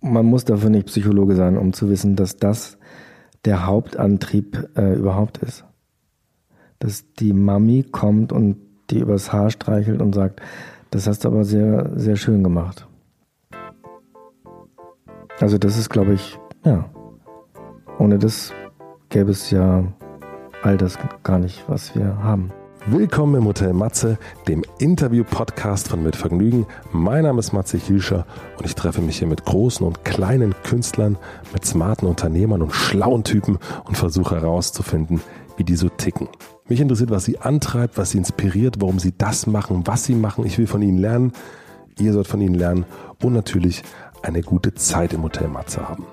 man muss dafür nicht Psychologe sein, um zu wissen, dass das der Hauptantrieb äh, überhaupt ist. Dass die Mami kommt und die übers Haar streichelt und sagt, das hast du aber sehr, sehr schön gemacht. Also das ist, glaube ich, ja. Ohne das gäbe es ja all das gar nicht, was wir haben. Willkommen im Hotel Matze, dem Interview-Podcast von Mit Vergnügen. Mein Name ist Matze Hilscher und ich treffe mich hier mit großen und kleinen Künstlern, mit smarten Unternehmern und schlauen Typen und versuche herauszufinden, wie die so ticken. Mich interessiert, was sie antreibt, was sie inspiriert, warum sie das machen, was sie machen. Ich will von ihnen lernen, ihr sollt von ihnen lernen und natürlich eine gute Zeit im Hotel Matze haben.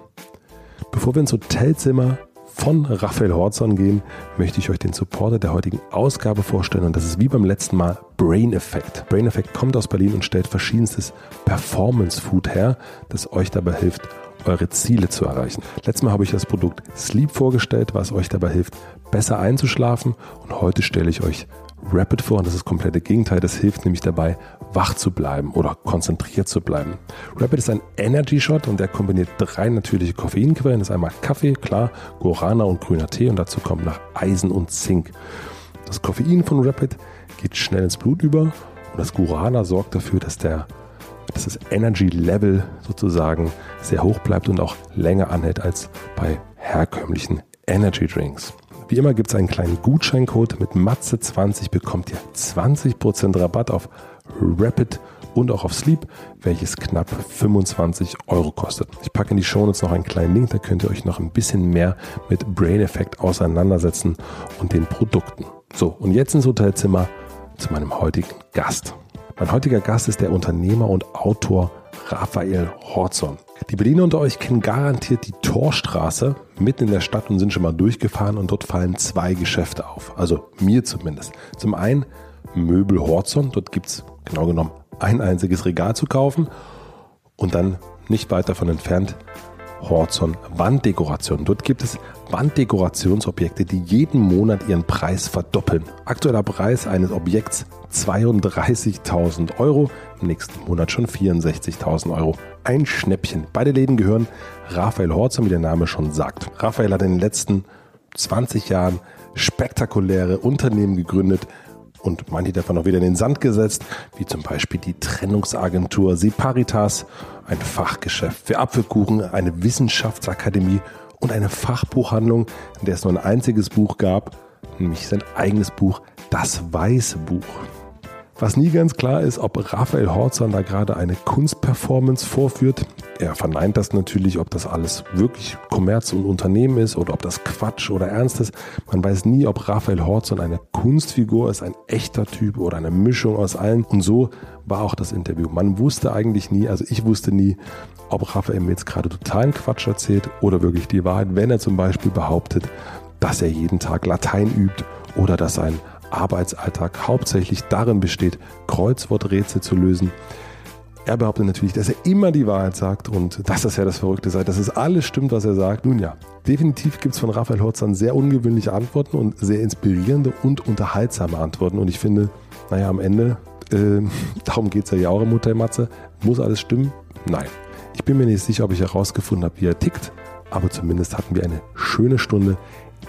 Bevor wir ins Hotelzimmer von Raphael Horzon gehen, möchte ich euch den Supporter der heutigen Ausgabe vorstellen und das ist wie beim letzten Mal Brain Effect. Brain Effect kommt aus Berlin und stellt verschiedenstes Performance Food her, das euch dabei hilft, eure Ziele zu erreichen. Letztes Mal habe ich das Produkt Sleep vorgestellt, was euch dabei hilft, besser einzuschlafen und heute stelle ich euch Rapid vor und das ist das komplette Gegenteil. Das hilft nämlich dabei, wach zu bleiben oder konzentriert zu bleiben. Rapid ist ein Energy Shot und der kombiniert drei natürliche Koffeinquellen. Das ist einmal Kaffee, klar, Guarana und grüner Tee und dazu kommt noch Eisen und Zink. Das Koffein von Rapid geht schnell ins Blut über und das Guarana sorgt dafür, dass der dass das Energy Level sozusagen sehr hoch bleibt und auch länger anhält als bei herkömmlichen Energy Drinks. Wie immer gibt es einen kleinen Gutscheincode mit Matze20 bekommt ihr 20% Rabatt auf Rapid und auch auf Sleep, welches knapp 25 Euro kostet. Ich packe in die Show noch einen kleinen Link, da könnt ihr euch noch ein bisschen mehr mit Brain Effect auseinandersetzen und den Produkten. So, und jetzt ins Hotelzimmer zu meinem heutigen Gast. Mein heutiger Gast ist der Unternehmer und Autor Raphael Horzon. Die Berliner unter euch kennen garantiert die Torstraße mitten in der Stadt und sind schon mal durchgefahren und dort fallen zwei Geschäfte auf. Also mir zumindest. Zum einen Möbel Horzon, dort gibt es genau genommen ein einziges Regal zu kaufen und dann nicht weit davon entfernt Horzon Wanddekoration. Dort gibt es Wanddekorationsobjekte, die jeden Monat ihren Preis verdoppeln. Aktueller Preis eines Objekts 32.000 Euro, im nächsten Monat schon 64.000 Euro. Ein Schnäppchen. Beide Läden gehören Raphael Horzon, wie der Name schon sagt. Raphael hat in den letzten 20 Jahren spektakuläre Unternehmen gegründet, und manche davon auch wieder in den Sand gesetzt, wie zum Beispiel die Trennungsagentur Separitas, ein Fachgeschäft für Apfelkuchen, eine Wissenschaftsakademie und eine Fachbuchhandlung, in der es nur ein einziges Buch gab, nämlich sein eigenes Buch, das Weiße Buch. Was nie ganz klar ist, ob Raphael Horzan da gerade eine Kunstperformance vorführt. Er verneint das natürlich, ob das alles wirklich Kommerz und Unternehmen ist oder ob das Quatsch oder Ernst ist. Man weiß nie, ob Raphael Horzan eine Kunstfigur ist, ein echter Typ oder eine Mischung aus allen. Und so war auch das Interview. Man wusste eigentlich nie, also ich wusste nie, ob Raphael mir jetzt gerade totalen Quatsch erzählt oder wirklich die Wahrheit, wenn er zum Beispiel behauptet, dass er jeden Tag Latein übt oder dass ein Arbeitsalltag hauptsächlich darin besteht, Kreuzworträtsel zu lösen. Er behauptet natürlich, dass er immer die Wahrheit sagt und dass das ja das Verrückte sei, dass es alles stimmt, was er sagt. Nun ja, definitiv gibt es von Raphael Horzan sehr ungewöhnliche Antworten und sehr inspirierende und unterhaltsame Antworten. Und ich finde, naja, am Ende, äh, darum geht es ja auch im Hotel Matze, muss alles stimmen? Nein. Ich bin mir nicht sicher, ob ich herausgefunden habe, wie er tickt, aber zumindest hatten wir eine schöne Stunde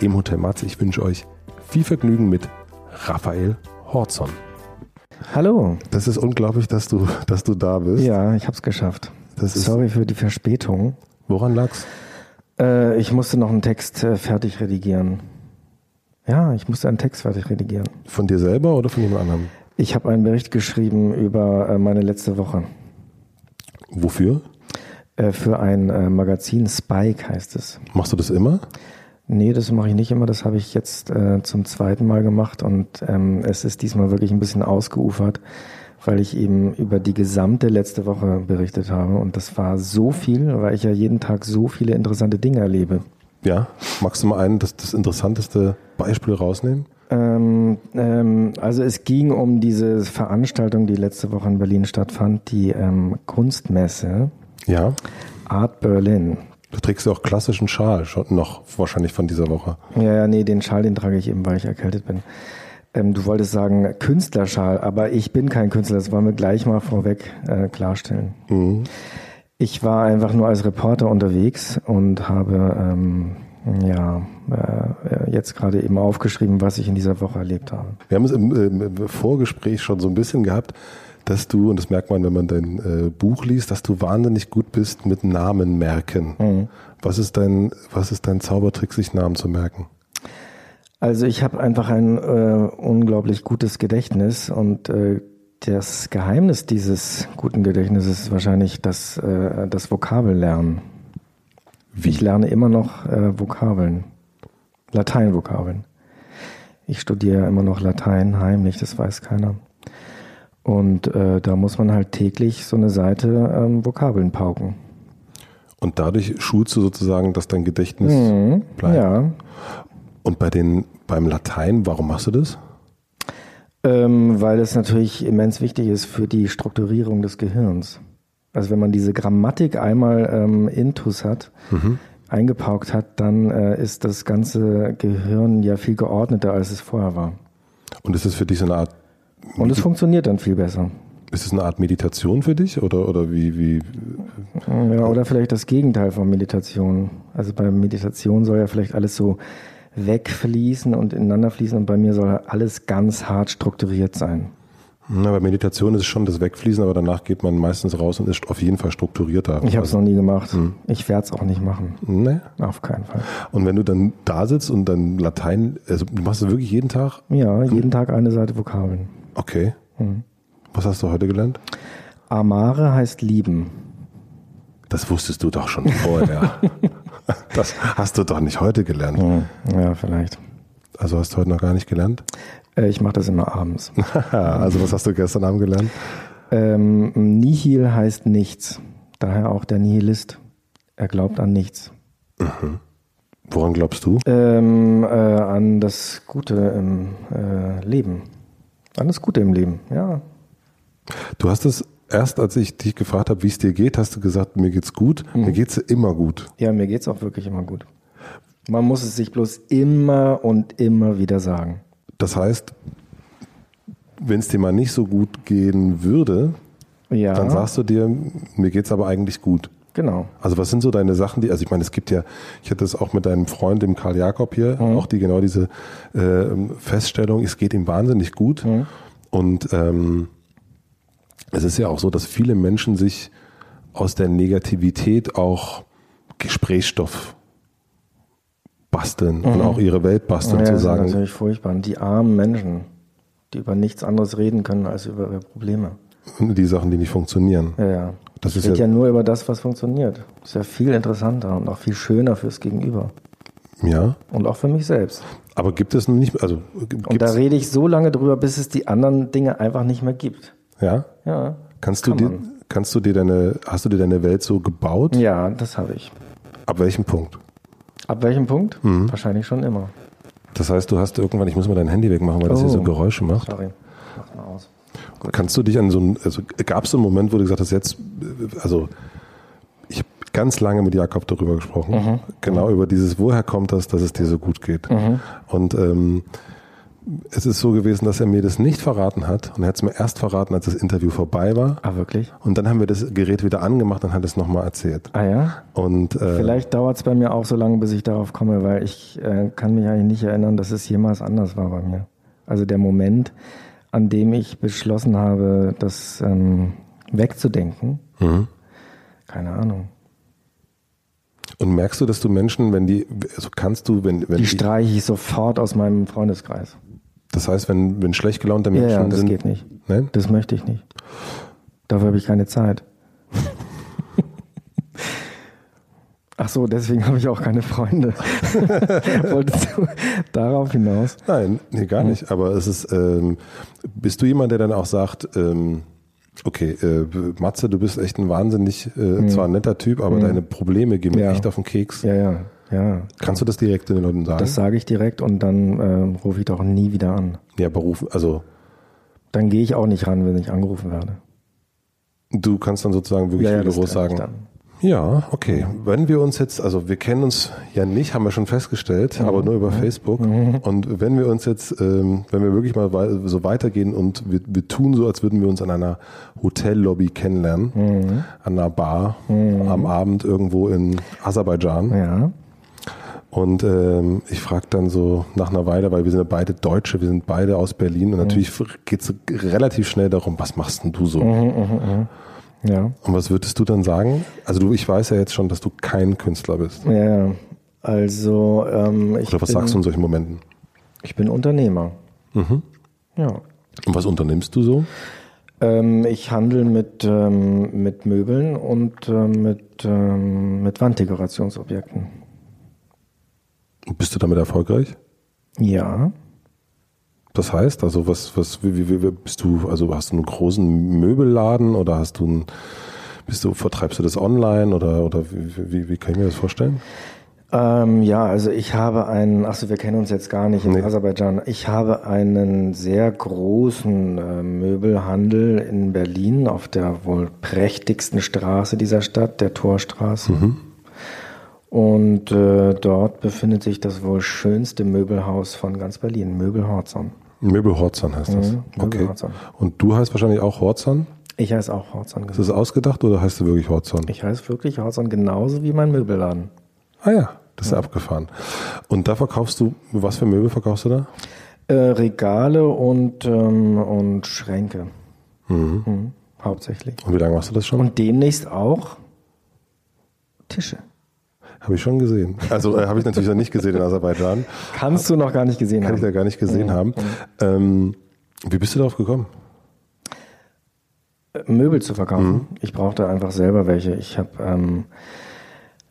im Hotel Matze. Ich wünsche euch viel Vergnügen mit Raphael Horzon. Hallo. Das ist unglaublich, dass du, dass du da bist. Ja, ich habe es geschafft. Sorry für die Verspätung. Woran lag's? Äh, ich musste noch einen Text äh, fertig redigieren. Ja, ich musste einen Text fertig redigieren. Von dir selber oder von jemand anderem? Ich habe einen Bericht geschrieben über äh, meine letzte Woche. Wofür? Äh, für ein äh, Magazin Spike heißt es. Machst du das immer? Nee, das mache ich nicht immer. Das habe ich jetzt äh, zum zweiten Mal gemacht und ähm, es ist diesmal wirklich ein bisschen ausgeufert, weil ich eben über die gesamte letzte Woche berichtet habe und das war so viel, weil ich ja jeden Tag so viele interessante Dinge erlebe. Ja, magst du mal ein, das, das interessanteste Beispiel rausnehmen? Ähm, ähm, also es ging um diese Veranstaltung, die letzte Woche in Berlin stattfand, die ähm, Kunstmesse. Ja. Art Berlin. Du trägst ja auch klassischen Schal, schon noch wahrscheinlich von dieser Woche. Ja, ja, nee, den Schal, den trage ich eben, weil ich erkältet bin. Ähm, du wolltest sagen Künstlerschal, aber ich bin kein Künstler, das wollen wir gleich mal vorweg äh, klarstellen. Mhm. Ich war einfach nur als Reporter unterwegs und habe ähm, ja äh, jetzt gerade eben aufgeschrieben, was ich in dieser Woche erlebt habe. Wir haben es im, im Vorgespräch schon so ein bisschen gehabt, dass du, und das merkt man, wenn man dein äh, Buch liest, dass du wahnsinnig gut bist mit Namen merken. Mhm. Was ist dein, was ist dein Zaubertrick, sich Namen zu merken? Also ich habe einfach ein äh, unglaublich gutes Gedächtnis und äh, das Geheimnis dieses guten Gedächtnisses ist wahrscheinlich das, äh, das Vokabellernen. Wie? Ich lerne immer noch äh, Vokabeln, Lateinvokabeln. Ich studiere immer noch Latein heimlich, das weiß keiner. Und äh, da muss man halt täglich so eine Seite ähm, Vokabeln pauken. Und dadurch schulst du sozusagen, dass dein Gedächtnis mhm, bleibt. Ja. Und bei den, beim Latein, warum machst du das? Ähm, weil es natürlich immens wichtig ist für die Strukturierung des Gehirns. Also wenn man diese Grammatik einmal ähm, intus hat, mhm. eingepaukt hat, dann äh, ist das ganze Gehirn ja viel geordneter, als es vorher war. Und ist es für dich so eine Art und es funktioniert dann viel besser. Ist es eine Art Meditation für dich oder, oder wie, wie? Ja, oder vielleicht das Gegenteil von Meditation. Also bei Meditation soll ja vielleicht alles so wegfließen und ineinander fließen und bei mir soll alles ganz hart strukturiert sein. Na, bei Meditation ist es schon das Wegfließen, aber danach geht man meistens raus und ist auf jeden Fall strukturierter. Ich habe es noch nie gemacht. Hm. Ich werde es auch nicht machen. Nee. Auf keinen Fall. Und wenn du dann da sitzt und dann Latein, also du machst es wirklich jeden Tag? Ja, jeden Tag eine Seite Vokabeln. Okay. Hm. Was hast du heute gelernt? Amare heißt lieben. Das wusstest du doch schon vorher. das hast du doch nicht heute gelernt. Hm. Ja, vielleicht. Also hast du heute noch gar nicht gelernt? Äh, ich mache das immer abends. also was hast du gestern Abend gelernt? Ähm, Nihil heißt nichts. Daher auch der Nihilist. Er glaubt an nichts. Mhm. Woran glaubst du? Ähm, äh, an das Gute im äh, Leben. Alles Gute im Leben, ja. Du hast es erst, als ich dich gefragt habe, wie es dir geht, hast du gesagt, mir geht's gut. Mhm. Mir geht's immer gut. Ja, mir geht's auch wirklich immer gut. Man muss es sich bloß immer und immer wieder sagen. Das heißt, wenn es dir mal nicht so gut gehen würde, ja. dann sagst du dir, mir geht's aber eigentlich gut. Genau. Also was sind so deine Sachen, die, also ich meine, es gibt ja, ich hatte es auch mit deinem Freund, dem Karl Jakob hier, mhm. auch die genau diese äh, Feststellung, es geht ihm wahnsinnig gut. Mhm. Und ähm, es ist ja auch so, dass viele Menschen sich aus der Negativität auch Gesprächsstoff basteln mhm. und auch ihre Welt basteln, ja, zu sagen. Das ist natürlich furchtbar. Und die armen Menschen, die über nichts anderes reden können als über ihre Probleme. Die Sachen, die nicht funktionieren. Ja, ja. Das ich rede ja, ja nur über das, was funktioniert. Das ist ja viel interessanter und auch viel schöner fürs Gegenüber. Ja. Und auch für mich selbst. Aber gibt es nicht, also Und da rede ich so lange drüber, bis es die anderen Dinge einfach nicht mehr gibt. Ja? Ja. Kannst du dir, kannst du dir deine, hast du dir deine Welt so gebaut? Ja, das habe ich. Ab welchem Punkt? Ab welchem Punkt? Mhm. Wahrscheinlich schon immer. Das heißt, du hast irgendwann, ich muss mal dein Handy wegmachen, weil das hier so oh. Geräusche macht. Sorry. Gut. Kannst du dich an so ein, also gab es einen Moment, wo du gesagt hast, jetzt, also ich habe ganz lange mit Jakob darüber gesprochen, mhm. genau über dieses, woher kommt das, dass es dir so gut geht. Mhm. Und ähm, es ist so gewesen, dass er mir das nicht verraten hat und er hat es mir erst verraten, als das Interview vorbei war. Ah, wirklich? Und dann haben wir das Gerät wieder angemacht und hat es nochmal erzählt. Ah ja? Und, äh, Vielleicht dauert es bei mir auch so lange, bis ich darauf komme, weil ich äh, kann mich eigentlich nicht erinnern, dass es jemals anders war bei mir. Also der Moment, an dem ich beschlossen habe, das ähm, wegzudenken. Mhm. Keine Ahnung. Und merkst du, dass du Menschen, wenn die, also kannst du, wenn, wenn die streiche ich sofort aus meinem Freundeskreis. Das heißt, wenn, wenn schlecht gelaunte Menschen ja, ja, das sind. geht nicht. Nein? Das möchte ich nicht. Dafür habe ich keine Zeit. Ach so, deswegen habe ich auch keine Freunde. Wolltest du darauf hinaus? Nein, nee, gar nicht. Aber es ist, ähm, bist du jemand, der dann auch sagt, ähm, okay, äh, Matze, du bist echt ein wahnsinnig, äh, mhm. zwar ein netter Typ, aber mhm. deine Probleme gehen mir ja. echt auf den Keks. Ja, ja, ja. Kannst du das direkt den Leuten sagen? Das sage ich direkt und dann äh, rufe ich doch nie wieder an. Ja, berufen, also. Dann gehe ich auch nicht ran, wenn ich angerufen werde. Du kannst dann sozusagen wirklich ja, ja, rigoros sagen. Ja, okay. Wenn wir uns jetzt, also wir kennen uns ja nicht, haben wir schon festgestellt, aber nur über Facebook. Und wenn wir uns jetzt, ähm, wenn wir wirklich mal so weitergehen und wir, wir tun so, als würden wir uns an einer Hotellobby kennenlernen, an einer Bar, am Abend irgendwo in Aserbaidschan. Ja. Und ähm, ich frage dann so nach einer Weile, weil wir sind ja beide Deutsche, wir sind beide aus Berlin und natürlich geht es relativ schnell darum, was machst denn du so? Ja. Und was würdest du dann sagen? Also du, ich weiß ja jetzt schon, dass du kein Künstler bist. Ja. Also, ähm, ich, Oder was bin, sagst du in solchen Momenten? ich bin Unternehmer. Ja. Und was unternimmst du so? Ähm, ich handle mit, ähm, mit Möbeln und ähm, mit, ähm, mit Wanddekorationsobjekten. Und Bist du damit erfolgreich? Ja. Das heißt, also was, was, wie, wie, wie bist du, also hast du einen großen Möbelladen oder hast du ein, bist du, vertreibst du das online oder, oder wie, wie, wie kann ich mir das vorstellen? Ähm, ja, also ich habe einen, achso, wir kennen uns jetzt gar nicht in Nee. Aserbaidschan. Ich habe einen sehr großen äh, Möbelhandel in Berlin auf der wohl prächtigsten Straße dieser Stadt, der Torstraße. Und äh, dort befindet sich das wohl schönste Möbelhaus von ganz Berlin, Möbel Horzon. Möbelhorzan heißt das. Mhm, okay. Möbelhorzon. Und du heißt wahrscheinlich auch Horzan? Ich heiße auch Horzon. Ist das ausgedacht oder heißt du wirklich Horzan? Ich heiße wirklich Horzon genauso wie mein Möbelladen. Ah ja, das ist ja abgefahren. Und da verkaufst du, was für Möbel verkaufst du da? Äh, Regale und, ähm, und Schränke. Mhm, hauptsächlich. Und wie lange machst du das schon? Und demnächst auch Tische. Habe ich schon gesehen. Also äh, habe ich natürlich noch nicht gesehen in Aserbaidschan. Kannst du noch gar nicht gesehen Kann ich da haben. gar nicht gesehen haben. Ähm, wie bist du darauf gekommen? Möbel zu verkaufen. Ich brauchte einfach selber welche. Ich habe ähm,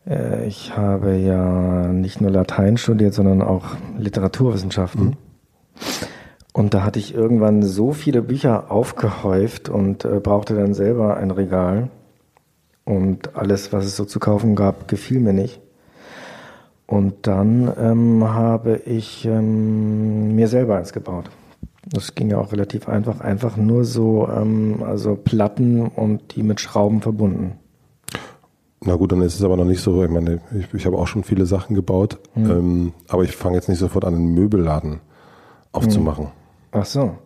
äh, ich habe ja nicht nur Latein studiert, sondern auch Literaturwissenschaften. Und da hatte ich irgendwann so viele Bücher aufgehäuft und äh, brauchte dann selber ein Regal. Und alles, was es so zu kaufen gab, gefiel mir nicht. Und dann ähm, habe ich ähm, mir selber eins gebaut. Das ging ja auch relativ einfach. Einfach nur so, ähm, also Platten und die mit Schrauben verbunden. Na gut, dann ist es aber noch nicht so. Ich meine, ich, ich habe auch schon viele Sachen gebaut, ähm, aber ich fange jetzt nicht sofort an, einen Möbelladen aufzumachen. Ach so.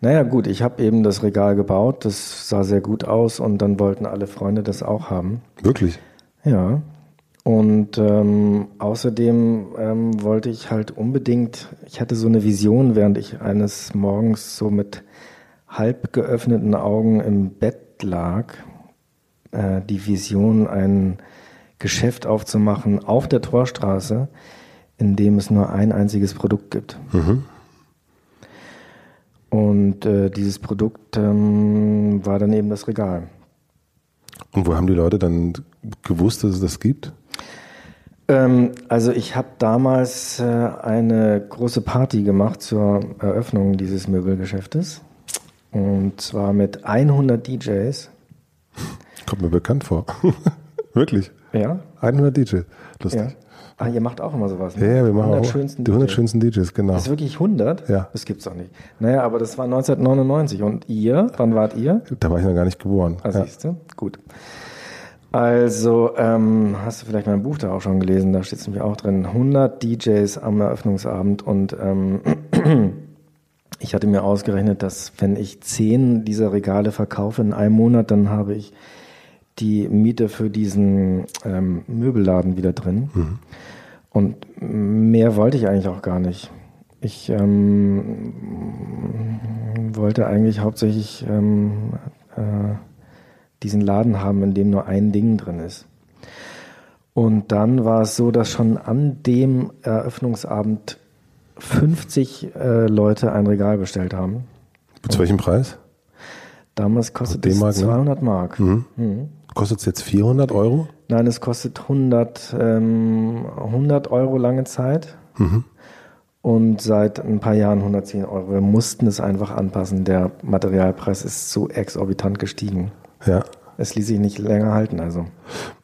Naja, gut, ich habe eben das Regal gebaut. Das sah sehr gut aus und dann wollten alle Freunde das auch haben. Wirklich? Ja. Und ähm, außerdem ähm, wollte ich halt unbedingt, ich hatte so eine Vision, während ich eines Morgens so mit halb geöffneten Augen im Bett lag, äh, die Vision, ein Geschäft aufzumachen auf der Torstraße, in dem es nur ein einziges Produkt gibt. Und äh, dieses Produkt ähm, war dann eben das Regal. Und wo haben die Leute dann gewusst, dass es das gibt? Ähm, also ich habe damals äh, eine große Party gemacht zur Eröffnung dieses Möbelgeschäftes. Und zwar mit 100 DJs. Kommt mir bekannt vor. Wirklich? Ja? 100 DJs. Lustig. Ja. Ah, ihr macht auch immer sowas. Ja, ja, wir machen 100 auch schönsten die 100 DJs. schönsten DJs, genau. Das ist wirklich 100? Ja. Das gibt's doch nicht. Naja, aber das war 1999. Und ihr, wann wart ihr? Da war ich noch gar nicht geboren. Ah, Ja. siehst du? Gut. Also, ähm, hast du vielleicht mein Buch da auch schon gelesen? Da steht es nämlich auch drin. 100 DJs am Eröffnungsabend und ähm, ich hatte mir ausgerechnet, dass wenn ich 10 dieser Regale verkaufe in einem Monat, dann habe ich die Miete für diesen ähm, Möbelladen wieder drin. Und mehr wollte ich eigentlich auch gar nicht. Ich ähm, wollte eigentlich hauptsächlich ähm, äh, diesen Laden haben, in dem nur ein Ding drin ist. Und dann war es so, dass schon an dem Eröffnungsabend 50 äh, Leute ein Regal bestellt haben. Zu welchem Preis? Damals kostet es D-Mark, ne? 200 Mark. Kostet es jetzt 400 Euro? Nein, es kostet 100, ähm, 100 Euro lange Zeit und seit ein paar Jahren 110 Euro. Wir mussten es einfach anpassen. Der Materialpreis ist so exorbitant gestiegen. Ja. Es ließ sich nicht länger halten. Also.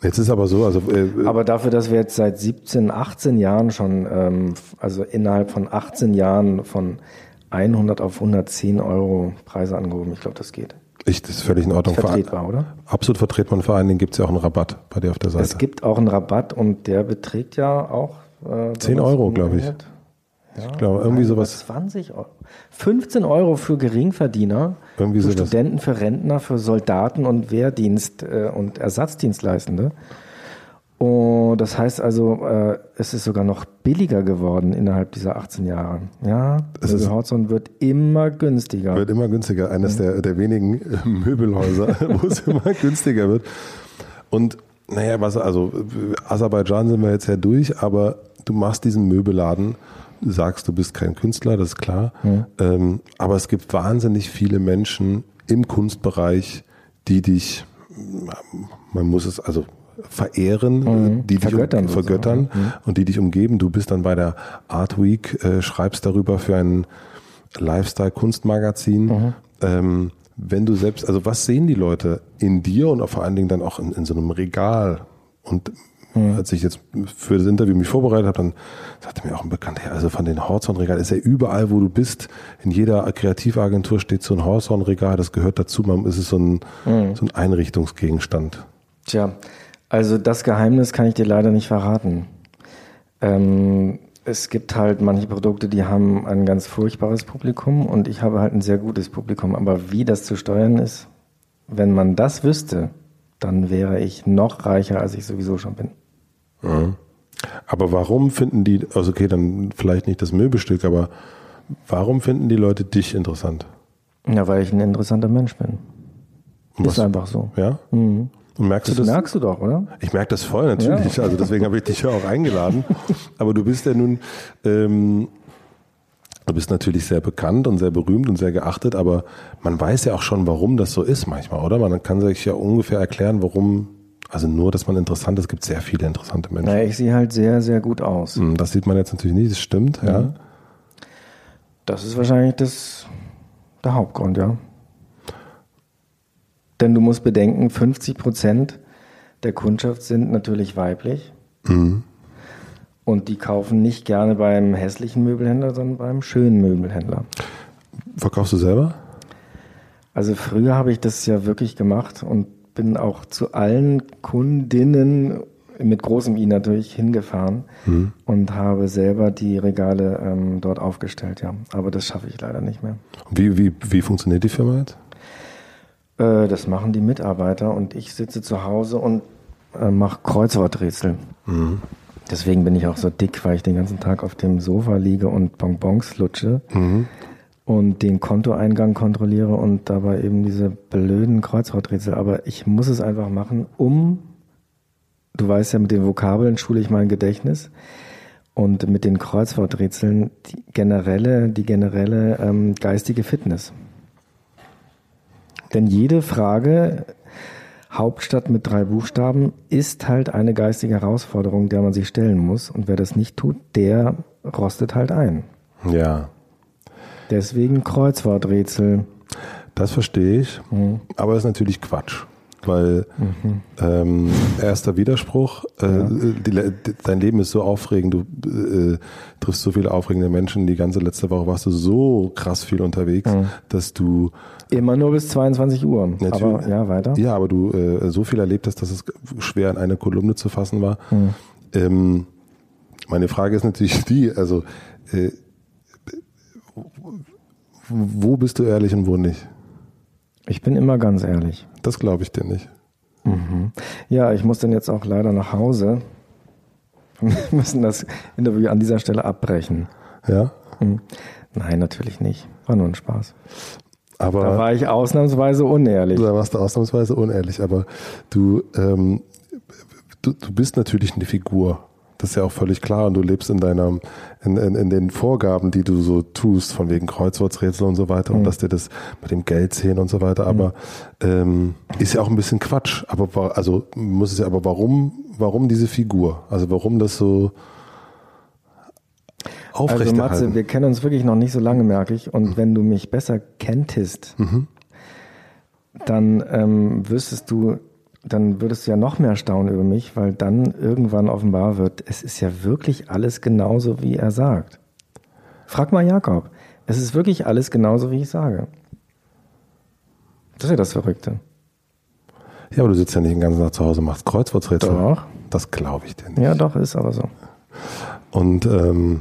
Jetzt ist aber so, also äh, Aber dafür, dass wir jetzt seit 17, 18 Jahren schon, ähm, also innerhalb von 18 Jahren von 100 auf 110 Euro Preise angehoben, ich glaube, das geht. Ich, das ist völlig in Ordnung. Vertretbar, oder? Absolut vertretbar und vor allen Dingen gibt es ja auch einen Rabatt bei dir auf der Seite. Es gibt auch einen Rabatt und der beträgt ja auch äh, 10 Euro, glaube ich. Ja, ich glaube, irgendwie sowas. 20 Euro. 15 Euro für Geringverdiener, irgendwie für sowas. Studenten, für Rentner, für Soldaten und Wehrdienst äh, und Ersatzdienstleistende. Und das heißt also, äh, es ist sogar noch billiger geworden innerhalb dieser 18 Jahre. Ja, Es Horizon wird immer günstiger. Wird immer günstiger. Eines der, der wenigen Möbelhäuser, wo es immer günstiger wird. Und naja, was, also Aserbaidschan sind wir jetzt ja durch, aber du machst diesen Möbelladen, du sagst, du bist kein Künstler, das ist klar. Mhm. Ähm, aber es gibt wahnsinnig viele Menschen im Kunstbereich, die dich, man muss es, also verehren, Mhm. die dich Vergöttern um, vergöttern Mhm. und die dich umgeben. Du bist dann bei der Art Week, äh, schreibst darüber für ein Lifestyle-Kunstmagazin. Mhm. Ähm, wenn du selbst, also was sehen die Leute in dir und auch vor allen Dingen dann auch in, in so einem Regal? Und Mhm. als ich jetzt für das Interview mich vorbereitet habe, dann sagte mir auch ein Bekannter, also von den Horizon-Regalen ist ja überall, wo du bist, in jeder Kreativagentur steht so ein Horizon-Regal, das gehört dazu, man ist es so ein, Mhm. so ein Einrichtungsgegenstand. Tja, also das Geheimnis kann ich dir leider nicht verraten. Ähm, es gibt halt manche Produkte, die haben ein ganz furchtbares Publikum und ich habe halt ein sehr gutes Publikum. Aber wie das zu steuern ist, wenn man das wüsste, dann wäre ich noch reicher, als ich sowieso schon bin. Aber warum finden die, also okay, dann vielleicht nicht das Möbelstück, aber warum finden die Leute dich interessant? Ja, weil ich ein interessanter Mensch bin. Und Ist was- einfach so. Ja? Mhm. Und merkst Das du das? merkst du doch, oder? Ich merke das voll, natürlich. Also deswegen habe ich dich ja auch eingeladen. Aber du bist ja nun, ähm, du bist natürlich sehr bekannt und sehr berühmt und sehr geachtet, aber man weiß ja auch schon, warum das so ist manchmal, oder? Man kann sich ja ungefähr erklären, warum, also nur, dass man interessant ist, es gibt sehr viele interessante Menschen. Naja, ich sehe halt sehr, sehr gut aus. Hm, Das sieht man jetzt natürlich nicht, das stimmt, ja. Das ist wahrscheinlich das, der Hauptgrund, ja. Denn du musst bedenken, 50 Prozent der Kundschaft sind natürlich weiblich. Mhm. Und die kaufen nicht gerne beim hässlichen Möbelhändler, sondern beim schönen Möbelhändler. Verkaufst du selber? Also früher habe ich das ja wirklich gemacht und bin auch zu allen Kundinnen mit großem I natürlich hingefahren und habe selber die Regale ähm, dort aufgestellt, ja. Aber das schaffe ich leider nicht mehr. Wie, wie, wie funktioniert die Firma jetzt? Äh, das machen die Mitarbeiter und ich sitze zu Hause und äh, mache Kreuzworträtsel. Deswegen bin ich auch so dick, weil ich den ganzen Tag auf dem Sofa liege und Bonbons lutsche und den Kontoeingang kontrolliere und dabei eben diese blöden Kreuzworträtsel. Aber ich muss es einfach machen, um, du weißt ja, mit den Vokabeln schule ich mein Gedächtnis. Und mit den Kreuzworträtseln die generelle, die generelle ähm, geistige Fitness. Denn jede Frage, Hauptstadt mit drei Buchstaben, ist halt eine geistige Herausforderung, der man sich stellen muss. Und wer das nicht tut, der rostet halt ein. Ja, Deswegen Kreuzworträtsel. das verstehe ich. Aber ist natürlich Quatsch. Weil ähm, erster Widerspruch, äh, die, Le- dein Leben ist so aufregend, du äh, triffst so viele aufregende Menschen. Die ganze letzte Woche warst du so krass viel unterwegs, dass du Immer nur bis 22 Uhr. Natürlich. Aber ja, weiter. Ja, aber du äh, so viel erlebt hast, dass es schwer in eine Kolumne zu fassen war. Ähm, meine Frage ist natürlich die, also äh, wo bist du ehrlich und wo nicht? Ich bin immer ganz ehrlich. Das glaube ich dir nicht. Ja, ich muss dann jetzt auch leider nach Hause. Wir müssen das Interview an dieser Stelle abbrechen. Ja, Hm. Nein, natürlich nicht. War nur ein Spaß. Da aber war ich ausnahmsweise unehrlich. da warst du ausnahmsweise unehrlich, aber du, ähm, du, du bist natürlich eine Figur. Das ist ja auch völlig klar und du lebst in deiner, in, in, in den Vorgaben, die du so tust, von wegen Kreuzworträtsel und so weiter und dass dir das mit dem Geld zählen und so weiter, aber ähm, ist ja auch ein bisschen Quatsch. Aber also muss es ja, aber warum, warum diese Figur? Also warum das so Also Matze, wir kennen uns wirklich noch nicht so lange, merke ich. Und wenn du mich besser kenntest, dann ähm, wüsstest du, dann würdest du ja noch mehr staunen über mich, weil dann irgendwann offenbar wird, es ist ja wirklich alles genauso, wie er sagt. Frag mal Jakob. Es ist wirklich alles genauso, wie ich sage. Das ist ja das Verrückte. Ja, aber du sitzt ja nicht den ganzen Tag zu Hause und machst Kreuzworträtsel. Doch. Das glaube ich dir nicht. Ja, doch, ist aber so. Und ähm,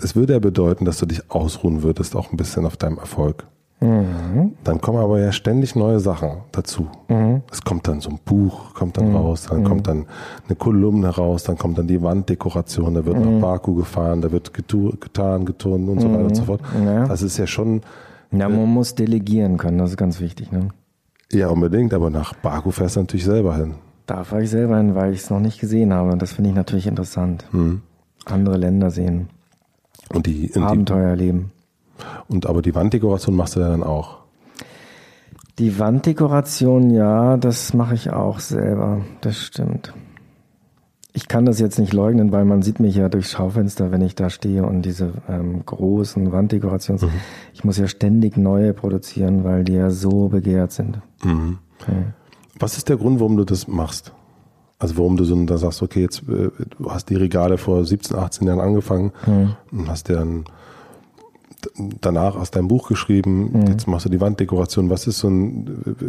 das würde ja bedeuten, dass du dich ausruhen würdest, auch ein bisschen auf deinem Erfolg. Mhm. Dann kommen aber ja ständig neue Sachen dazu. Mhm. Es kommt dann so ein Buch, kommt dann raus, dann kommt dann eine Kolumne raus, dann kommt dann die Wanddekoration, da wird nach Baku gefahren, da wird getu getan, getan und so weiter und so fort. Ja. Das ist ja schon, Ja, man muss delegieren können, das ist ganz wichtig. Ne? ja unbedingt, aber nach Baku fährst du natürlich selber hin. Da fahre ich selber hin, weil ich es noch nicht gesehen habe. Und das finde ich natürlich interessant. Andere Länder sehen, Und die, und die, Abenteuer erleben. und aber die Wanddekoration machst du ja dann auch. Die Wanddekoration, ja, das mache ich auch selber. Das stimmt. Ich kann das jetzt nicht leugnen, weil man sieht mich ja durchs Schaufenster, wenn ich da stehe und diese ähm, großen Wanddekorations. Ich muss ja ständig neue produzieren, weil die ja so begehrt sind. Was ist der Grund, warum du das machst? Also warum du so da sagst, okay, jetzt äh, du hast die Regale vor 17, 18 Jahren angefangen und hast dann danach aus deinem Buch geschrieben, jetzt machst du die Wanddekoration. Was ist so ein äh,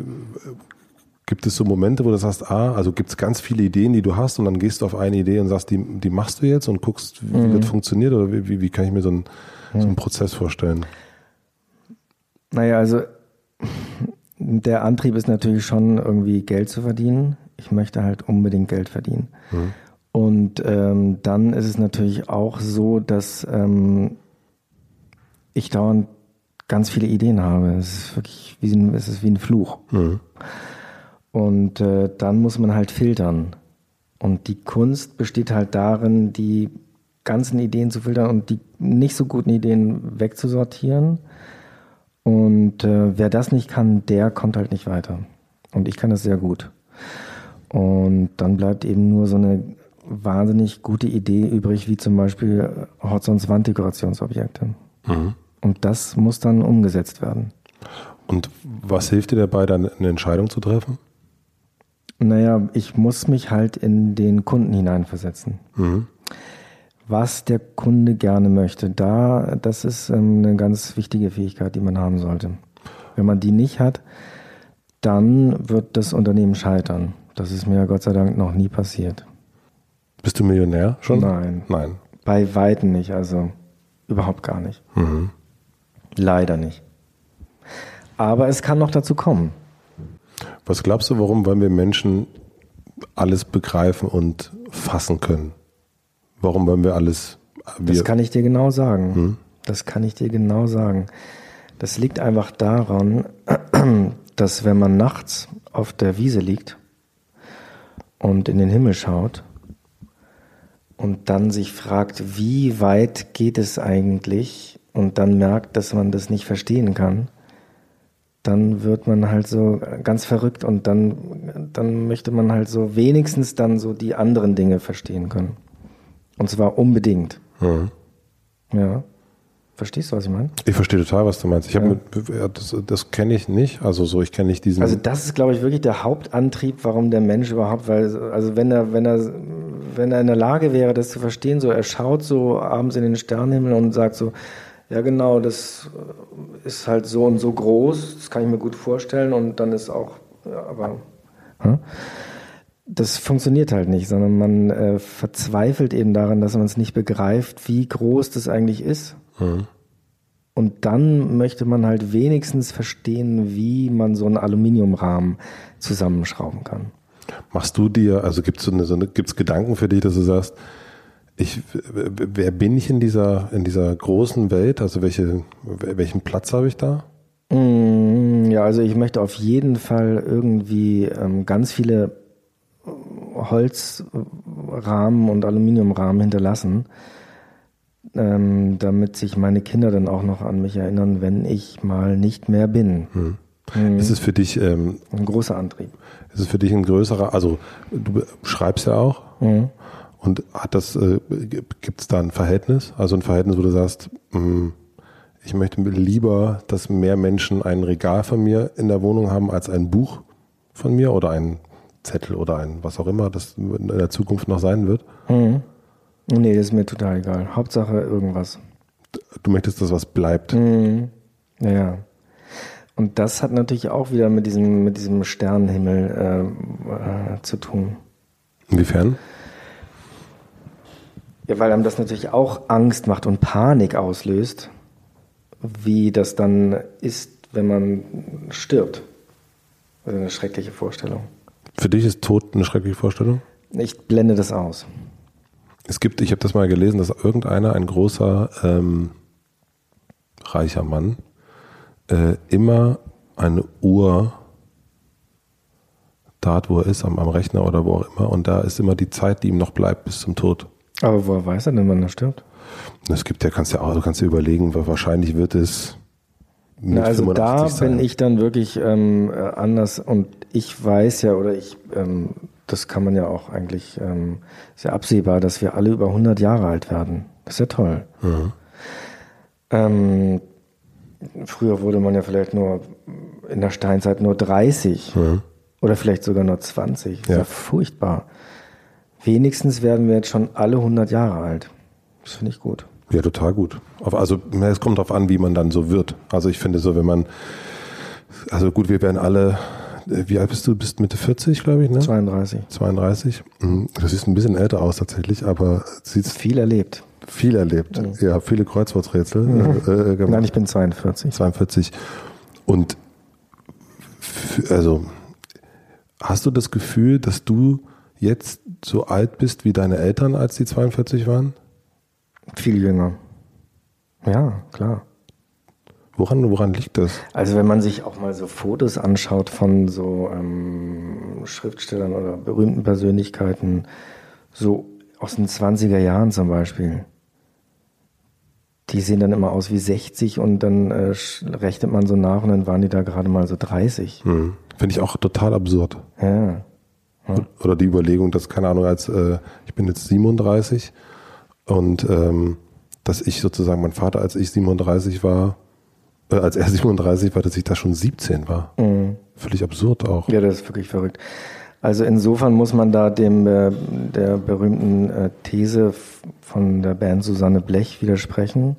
gibt es so Momente, wo du sagst, ah, also gibt es ganz viele Ideen, die du hast und dann gehst du auf eine Idee und sagst, die, die machst du jetzt und guckst, wie das funktioniert oder wie, wie, kann ich mir so einen, so einen Prozess vorstellen? Naja, also der Antrieb ist natürlich schon irgendwie Geld zu verdienen. Ich möchte halt unbedingt Geld verdienen. Und ähm, dann ist es natürlich auch so, dass ähm, ich dauernd ganz viele Ideen habe. Es ist wirklich wie ein, es ist wie ein Fluch. Und äh, dann muss man halt filtern. Und die Kunst besteht halt darin, die ganzen Ideen zu filtern und die nicht so guten Ideen wegzusortieren. Und äh, wer das nicht kann, der kommt halt nicht weiter. Und ich kann das sehr gut. Und dann bleibt eben nur so eine wahnsinnig gute Idee übrig, wie zum Beispiel Hotzons Wanddekorationsobjekte. Und das muss dann umgesetzt werden. Und was hilft dir dabei, dann eine Entscheidung zu treffen? Naja, ich muss mich halt in den Kunden hineinversetzen. Was der Kunde gerne möchte, da, das ist ähm, eine ganz wichtige Fähigkeit, die man haben sollte. Wenn man die nicht hat, dann wird das Unternehmen scheitern. Das ist mir Gott sei Dank noch nie passiert. Bist du Millionär schon? Nein. Nein. Bei Weitem nicht, also überhaupt gar nicht. Leider nicht. Aber es kann noch dazu kommen. Was glaubst du, warum wollen wir Menschen alles begreifen und fassen können? Warum wollen wir alles? Wir, Das kann ich dir genau sagen. Das kann ich dir genau sagen. Das liegt einfach daran, dass wenn man nachts auf der Wiese liegt und in den Himmel schaut und dann sich fragt, wie weit geht es eigentlich und dann merkt, dass man das nicht verstehen kann, dann wird man halt so ganz verrückt und dann, dann möchte man halt so wenigstens dann so die anderen Dinge verstehen können. Und zwar unbedingt. Mhm. Ja. Verstehst du, was ich meine? ich verstehe total, was du meinst. Ich habe Ja. ja, das, das kenne ich nicht. Also so, ich kenne nicht diesen. Also das ist, glaube ich, wirklich der Hauptantrieb, warum der Mensch überhaupt, weil, also wenn er, wenn er, wenn er in der Lage wäre, das zu verstehen, so er schaut so abends in den Sternenhimmel und sagt so, ja genau, das ist halt so und so groß, das kann ich mir gut vorstellen und dann ist auch, ja, aber hm? das funktioniert halt nicht, sondern man äh, verzweifelt eben daran, dass man es nicht begreift, wie groß das eigentlich ist. Und dann möchte man halt wenigstens verstehen, wie man so einen Aluminiumrahmen zusammenschrauben kann. Machst du dir, also gibt es so eine, so eine, gibt's Gedanken für dich, dass du sagst, ich, wer bin ich in dieser, in dieser großen Welt? Also welche, welchen Platz habe ich da? Mm, Ja, also ich möchte auf jeden Fall irgendwie ähm, ganz viele Holzrahmen und Aluminiumrahmen hinterlassen, ähm, damit sich meine Kinder dann auch noch an mich erinnern, wenn ich mal nicht mehr bin. Ist es für dich, ähm, Ein großer Antrieb. ist es für dich ein größerer, also du schreibst ja auch und hat das, äh, gibt es da ein Verhältnis? Also ein Verhältnis, wo du sagst, mh, ich möchte lieber, dass mehr Menschen ein Regal von mir in der Wohnung haben als ein Buch von mir oder ein Zettel oder ein was auch immer das in der Zukunft noch sein wird. Nee, das ist mir total egal. Hauptsache irgendwas. Du möchtest, dass was bleibt. Ja, ja. Und das hat natürlich auch wieder mit diesem, mit diesem Sternenhimmel äh, äh, zu tun. Inwiefern? Ja, weil einem das natürlich auch Angst macht und Panik auslöst, wie das dann ist, wenn man stirbt. Also eine schreckliche Vorstellung. Für dich ist Tod eine schreckliche Vorstellung? Ich blende das aus. Es gibt, ich habe das mal gelesen, dass irgendeiner, ein großer ähm, reicher Mann, äh, immer eine Uhr da hat, wo er ist, am, am Rechner oder wo auch immer, und da ist immer die Zeit, die ihm noch bleibt bis zum Tod. Aber woher weiß er denn, wann er stirbt? Es gibt ja, kannst ja auch, du kannst dir überlegen, weil wahrscheinlich wird es. Na, also da sein. bin ich dann wirklich ähm, anders und ich weiß ja oder ich, ähm, das kann man ja auch eigentlich, ähm, ja absehbar, dass wir alle über 100 Jahre alt werden. Das ist ja toll. Mhm. Ähm, früher wurde man ja vielleicht nur in der Steinzeit nur 30 mhm. oder vielleicht sogar nur 20. Das ja. ist ja furchtbar. Wenigstens werden wir jetzt schon alle 100 Jahre alt. Das finde ich gut. Ja, total gut. Also es kommt darauf an, wie man dann so wird. Also ich finde so, wenn man, also gut, wir werden alle, wie alt bist du? Bist Mitte 40, glaube ich, ne? 32. 32. Mhm. Du siehst ein bisschen älter aus tatsächlich, aber siehst viel erlebt. Viel erlebt. Mhm. Ja, viele Kreuzworträtsel. Mhm. Äh, äh Nein, ich bin 42. 42. Und also hast du das Gefühl, dass du jetzt so alt bist wie deine Eltern, als die 42 waren? Viel jünger. Ja, klar. Woran, woran liegt das? Also wenn man sich auch mal so Fotos anschaut von so ähm, Schriftstellern oder berühmten Persönlichkeiten, so aus den 20er Jahren zum Beispiel, die sehen dann immer aus wie 60 und dann äh, rechnet man so nach und dann waren die da gerade mal so 30. Hm. Finde ich auch total absurd. Ja. ja. Oder die Überlegung, dass, keine Ahnung, als äh, ich bin jetzt 37 und ähm, dass ich sozusagen, mein Vater, als ich 37 war, äh, als er 37 war, dass ich da schon 17 war. Mhm. Völlig absurd auch. Ja, das ist wirklich verrückt. Also insofern muss man da dem äh, der berühmten äh, These von der Band Susanne Blech widersprechen.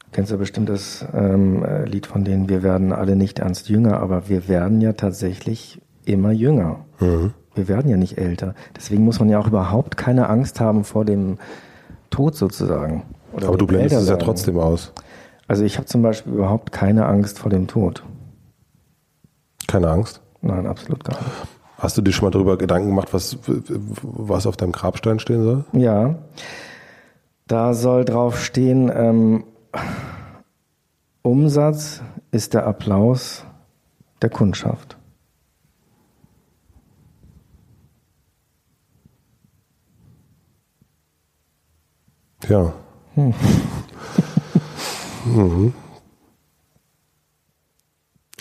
Du kennst ja bestimmt das ähm, äh, Lied von denen, wir werden alle nicht ernst jünger, aber wir werden ja tatsächlich immer jünger. Mhm. Wir werden ja nicht älter. Deswegen muss man ja auch überhaupt keine Angst haben vor dem Tod sozusagen. aber du blendest es ja trotzdem aus. Also ich habe zum Beispiel überhaupt keine Angst vor dem Tod. Keine Angst? Nein, absolut gar nicht. Hast du dir schon mal darüber Gedanken gemacht, was, was auf deinem Grabstein stehen soll? Ja, da soll drauf stehen, ähm, Umsatz ist der Applaus der Kundschaft. Ja. Hm. Mhm.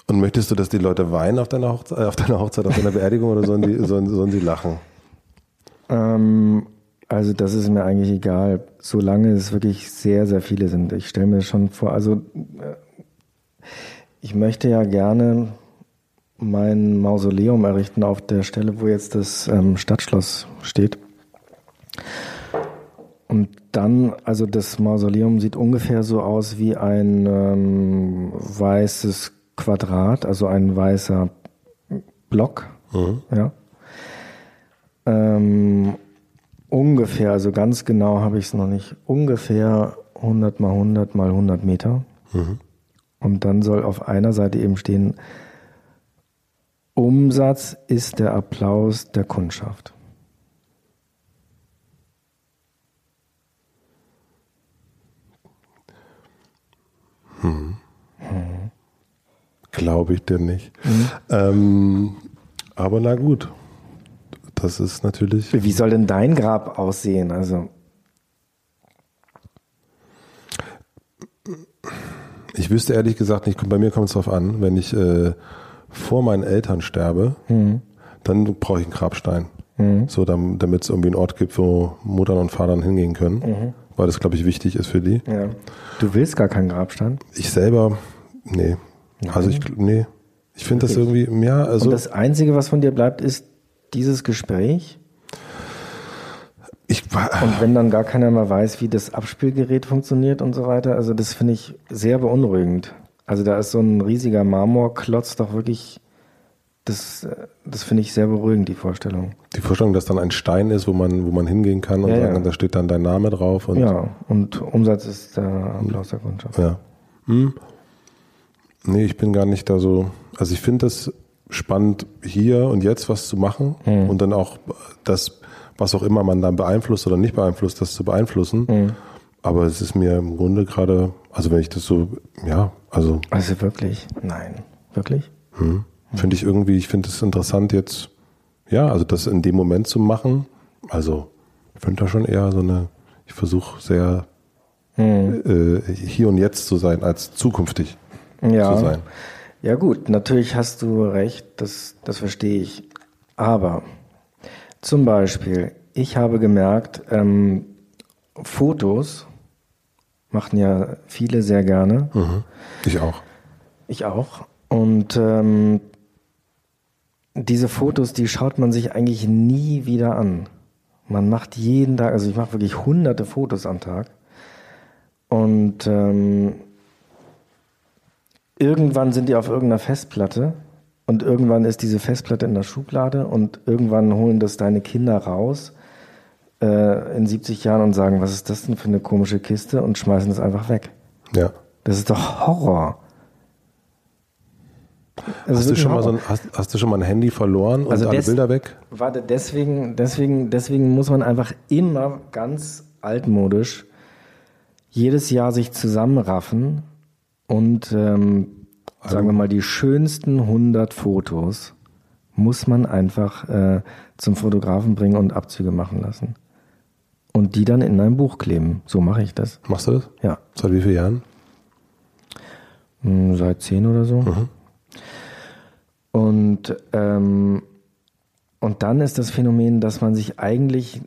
Und möchtest du, dass die Leute weinen auf deiner Hochzeit, äh, auf deiner, Hochzeit, auf deiner Beerdigung oder sollen, die, sollen, sollen sie lachen? Ähm, also das ist mir eigentlich egal, solange es wirklich sehr, sehr viele sind. Ich stelle mir schon vor, also äh, ich möchte ja gerne mein Mausoleum errichten auf der Stelle, wo jetzt das ähm, Stadtschloss steht. Und dann, also das Mausoleum sieht ungefähr so aus wie ein ähm, weißes Quadrat, also ein weißer Block. Mhm. Ja. Ähm, ungefähr, also ganz genau habe ich es noch nicht, ungefähr 100 mal 100 mal 100 Meter. Mhm. Und dann soll auf einer Seite eben stehen, Umsatz ist der Applaus der Kundschaft. Glaube ich dir nicht. Mhm. Ähm, aber na gut. Das ist natürlich. Wie soll denn dein Grab aussehen? Also. Ich wüsste ehrlich gesagt nicht, bei mir kommt es darauf an, wenn ich äh, vor meinen Eltern sterbe, mhm. dann brauche ich einen Grabstein. Mhm. So, damit es irgendwie einen Ort gibt, wo Muttern und Vatern hingehen können. Mhm. Weil das, glaube ich, wichtig ist für die. Ja. Du willst gar keinen Grabstein? Ich selber, nee. Also ich, nee. Ich finde das irgendwie, ja, also. Und das Einzige, was von dir bleibt, ist dieses Gespräch? Ich, und wenn dann gar keiner mehr weiß, wie das Abspielgerät funktioniert und so weiter, also das finde ich sehr beunruhigend. Also da ist so ein riesiger Marmorklotz doch wirklich, das, das finde ich sehr beruhigend, die Vorstellung. Die Vorstellung, dass dann ein Stein ist, wo man, wo man hingehen kann und Ja, sagen, ja. da steht dann dein Name drauf. Und, ja, und Umsatz ist da Applaus der Kundschaft. Ja. Hm. Nee, ich bin gar nicht da so. Also ich finde es spannend, hier und jetzt was zu machen Mhm. und dann auch das, was auch immer man dann beeinflusst oder nicht beeinflusst, das zu beeinflussen. Mhm. Aber es ist mir im Grunde gerade, also wenn ich das so, ja, also Also wirklich? Nein. Wirklich? hm, finde ich irgendwie, ich finde es interessant jetzt, ja, also das in dem Moment zu machen. Also ich finde da schon eher so eine, ich versuche sehr Mhm. äh, hier und jetzt zu sein, als zukünftig Ja. zu sein. Ja gut, natürlich hast du recht, das, das verstehe ich. Aber zum Beispiel, ich habe gemerkt, ähm, Fotos machen ja viele sehr gerne. Mhm. Ich auch. Ich auch. Und ähm, diese Fotos, die schaut man sich eigentlich nie wieder an. Man macht jeden Tag, also ich mache wirklich hunderte Fotos am Tag. Und ähm, irgendwann sind die auf irgendeiner Festplatte und irgendwann ist diese Festplatte in der Schublade und irgendwann holen das deine Kinder raus äh, in 70 Jahren und sagen, was ist das denn für eine komische Kiste und schmeißen das einfach weg. Ja. Das ist doch Horror. Das Hast ist du, schon mal so ein, hast, hast du schon mal ein Handy verloren und Also alle des- Bilder weg? Warte, deswegen, deswegen, deswegen muss man einfach immer ganz altmodisch jedes Jahr sich zusammenraffen und ähm, sagen wir mal die schönsten 100 Fotos muss man einfach äh, zum Fotografen bringen und Abzüge machen lassen und die dann in ein Buch kleben. So mache ich das. Machst du das? Ja, Seit wie vielen Jahren? Hm, seit zehn oder so. Und, ähm, und dann ist das Phänomen, dass man sich eigentlich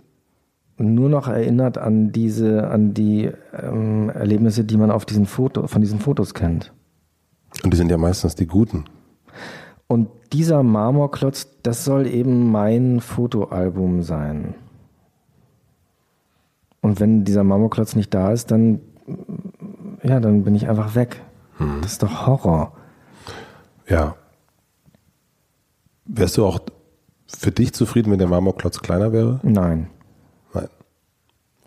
nur noch erinnert an diese, an die ähm, Erlebnisse, die man auf diesen Foto, von diesen Fotos kennt. Und die sind ja meistens die guten. Und dieser Marmorklotz, das soll eben mein Fotoalbum sein. Und wenn dieser Marmorklotz nicht da ist, dann, ja, dann bin ich einfach weg. Das ist doch Horror. Ja. Wärst du auch für dich zufrieden, wenn der Marmorklotz kleiner wäre? Nein.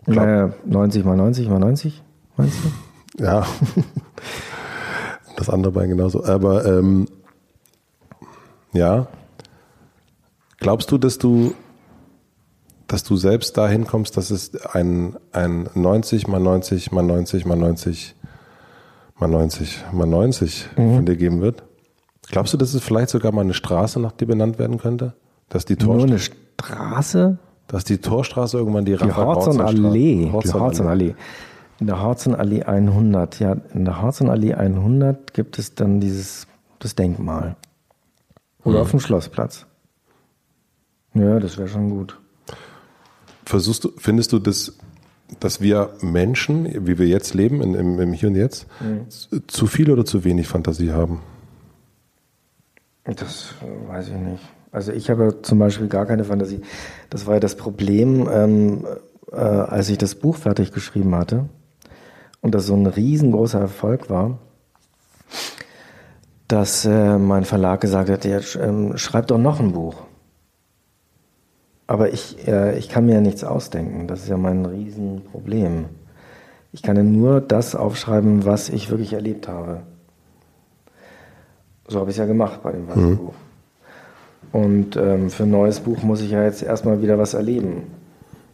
Naja, 90 mal 90 mal 90, meinst du? Ja. Das andere Bein genauso. Aber ähm, ja. Glaubst du, dass du, dass du selbst dahin kommst, dass es ein, ein 90 mal 90 mal 90 mal 90 mal 90 mal 90 von dir geben wird? Glaubst du, dass es vielleicht sogar mal eine Straße nach dir benannt werden könnte? Dass die, Nur Tor, eine Straße? Dass die Torstraße irgendwann die Die Horzon-Allee. Die Horzon-Allee. In der Horzon-Allee 100, ja, in der Horzon-Allee 100 gibt es dann dieses, das Denkmal. Oder auf dem Schlossplatz. Ja, das wäre schon gut. Versuchst du, findest du, dass, dass wir Menschen, wie wir jetzt leben, in, im, im Hier und Jetzt, zu- zu viel oder zu wenig Fantasie haben? Das äh, weiß ich nicht. Also ich habe zum Beispiel gar keine Fantasie. Das war ja das Problem, ähm, äh, als ich das Buch fertig geschrieben hatte und das so ein riesengroßer Erfolg war, dass äh, mein Verlag gesagt hat, ja, sch, ähm, schreib doch noch ein Buch. Aber ich, äh, ich kann mir ja nichts ausdenken. Das ist ja mein Riesenproblem. Ich kann ja nur das aufschreiben, was ich wirklich erlebt habe. So habe ich es ja gemacht bei dem weißen Buch. Und ähm, für ein neues Buch muss ich ja jetzt erstmal wieder was erleben.